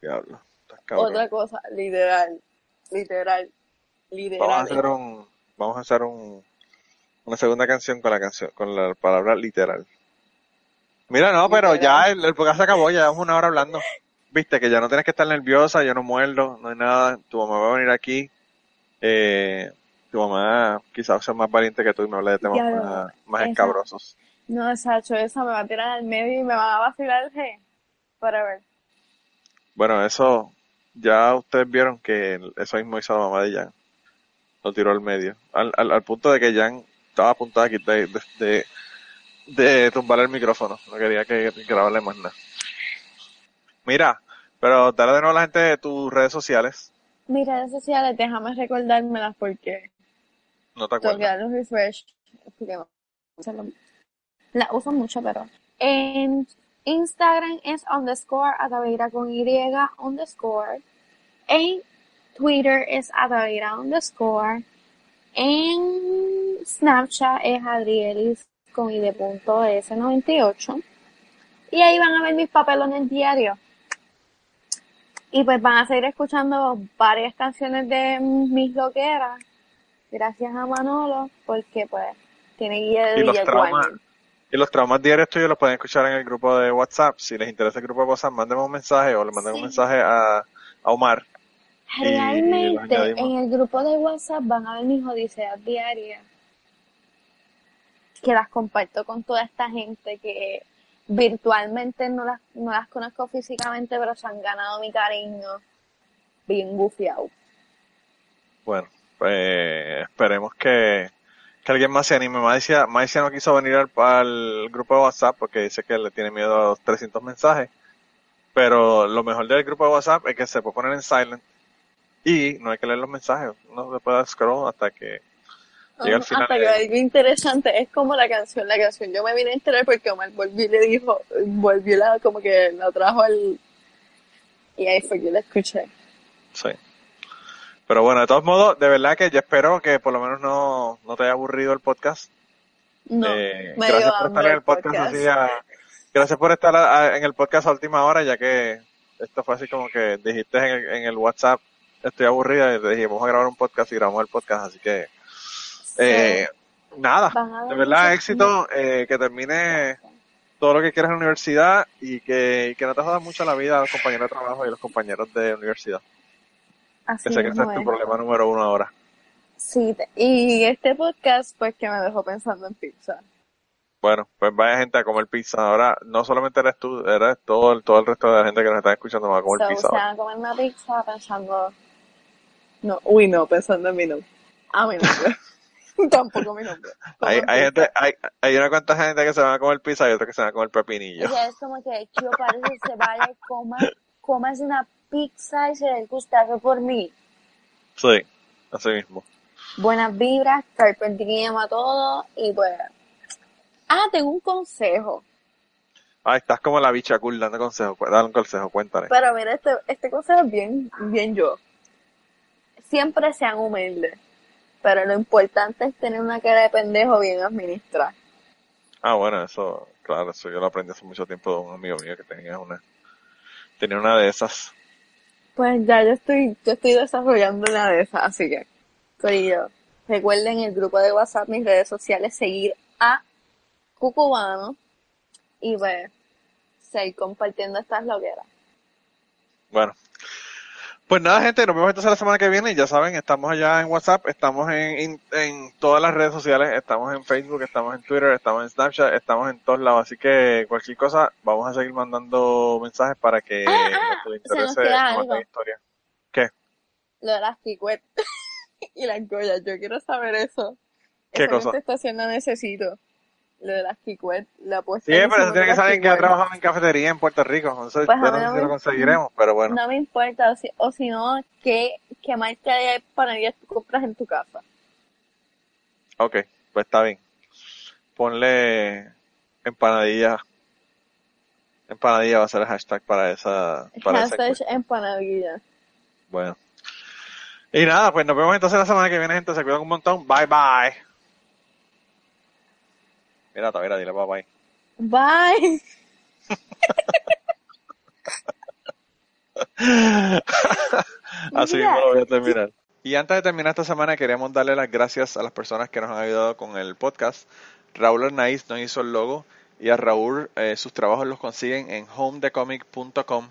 Diablo. Estás cabrón.
Otra cosa, literal. Literal. Literal.
Vamos a hacer un, vamos a hacer un, una segunda canción con la canción, con la palabra literal. Mira, no, pero
Literal.
ya el, el podcast se acabó, ya llevamos una hora hablando. Viste que ya no tienes que estar nerviosa, yo no muerdo, no hay nada, tu mamá va a venir aquí, eh, tu mamá quizás sea más valiente que tú y me hable de temas más, escabrosos.
No, Sacho, esa me va a tirar al medio y me van a vacilar el G. Para ver.
Bueno, eso, ya ustedes vieron que eso mismo hizo la mamá de Jan. Lo tiró al medio. Al, al, al punto de que Jan estaba a punto de, quitar- de, de, de tumbar el micrófono. No quería que grabarle más nada. Mira, pero dale de nuevo a la gente de tus redes sociales.
Mis redes sociales, déjame recordármelas porque
No te
tengo que
acuerdas.
darle un refresh. Porque la uso mucho, pero. En Instagram es underscore Ataveira con Y underscore. En Twitter es Ataveira underscore. En Snapchat es Adrielis con I de punto S98. Y ahí van a ver mis papelones diarios. Y pues van a seguir escuchando varias canciones de mis loqueras. Gracias a Manolo, porque pues tiene guía de
Y los traumas. Y los traumas diarios tuyos los pueden escuchar en el grupo de WhatsApp. Si les interesa el grupo de WhatsApp, mándenme un mensaje o le manden un mensaje a, a Omar.
Realmente en el grupo de WhatsApp van a ver mis odiseas diarias. Que las comparto con toda esta gente que virtualmente no las, no las conozco físicamente, pero se han ganado mi cariño. Bien gufiado.
Bueno, pues esperemos que, que alguien más se anime. Maicia, Maicia no quiso venir al, al grupo de WhatsApp porque dice que le tiene miedo a los 300 mensajes. Pero lo mejor del grupo de WhatsApp es que se puede poner en silent y no hay que leer los mensajes. Uno se puede scroll hasta que llega al final.
Hasta que algo interesante es como la canción, la canción. Yo me vine a enterar porque Omar volvió y le dijo, volvió la, como que la trajo al, y ahí fue que la escuché.
Sí. Pero bueno, de todos modos, de verdad que yo espero que por lo menos no, no te haya aburrido el podcast.
No,
Eh,
me
gracias por estar en el podcast,
podcast.
así a- gracias por estar a- a- en el podcast a última hora, ya que esto fue así como que dijiste en el, en el WhatsApp, estoy aburrida, y te dije, vamos a grabar un podcast y grabamos el podcast, así que, eh, nada, de
ver
verdad, éxito, eh, que termine todo lo que quieras en la universidad y que, y que no te jodas mucho la vida a los compañeros de trabajo y a los compañeros de universidad,
Así
que sé que ese es tu problema número uno ahora.
Sí, y este podcast pues que me dejó pensando en pizza.
Bueno, pues vaya gente a comer pizza. Ahora, no solamente eres tú, eres todo el, todo el resto de la gente que nos está escuchando va a comer
So,
pizza.
se van a comer una pizza pensando... No, uy no, pensando en mí no. A mí no. Tampoco mi nombre.
Hay, hay, gente, hay, hay una cuanta gente que se van a comer pizza y otra que se van a comer pepinillo.
O sea, es como que yo parece que se vaya y coma, comas una pizza y se dé el gustazo por mí.
Sí, así mismo.
Buenas vibras, Carpenter llama todo y pues... Ah, tengo un consejo.
Ay, estás como la bicha cool dando consejos. Dale un consejo, cuéntale.
Pero mira, este, este consejo es bien, bien yo. Siempre sean humildes. Pero lo importante es tener una cara de pendejo bien administrada.
Ah, bueno, eso, claro, eso yo lo aprendí hace mucho tiempo de un amigo mío que tenía una, tenía una de esas.
Pues ya yo estoy, yo estoy desarrollando una de esas, así que, Corillo, recuerden el grupo de WhatsApp, mis redes sociales, seguir a Cucubano y pues seguir compartiendo estas loqueras.
Bueno. Pues nada, gente, nos vemos entonces la semana que viene. Ya saben, estamos allá en WhatsApp, estamos en, en, en todas las redes sociales, estamos en Facebook, estamos en Twitter, estamos en Snapchat, estamos en todos lados. Así que cualquier cosa, vamos a seguir mandando mensajes para que
Ah, ah, nos
interese nos
algo.
historia. ¿Qué?
Lo de las Kikwet *laughs* y las Goyas, yo quiero saber eso.
¿Qué cosa?
contestación la necesito. Lo de las Kikwet, la puesta
Sí, pero eso tiene que saber que ha trabajado en cafetería en Puerto Rico.
Pues
no sé
no
si lo conseguiremos, pero bueno.
No me importa, o si, o si no, ¿qué, qué marca de panaderías tú compras en tu casa?
Ok, pues está bien. Ponle empanadilla. Empanadilla va a ser el hashtag para esa, para esa
Hashtag
encuesta.
empanadilla.
Bueno. Y nada, pues nos vemos entonces la semana que viene, gente. Se cuidan un montón. Bye bye. Mira, mira, dile bye bye.
Bye. *laughs*
Así mismo lo voy a terminar. Y antes de terminar esta semana, queremos darle las gracias a las personas que nos han ayudado con el podcast. Raúl Arnaiz nos hizo el logo y a Raúl eh, sus trabajos los consiguen en homedecomic.com.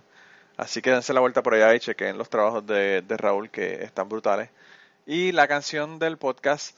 Así que dense la vuelta por allá y chequen los trabajos de, de Raúl que están brutales. Y la canción del podcast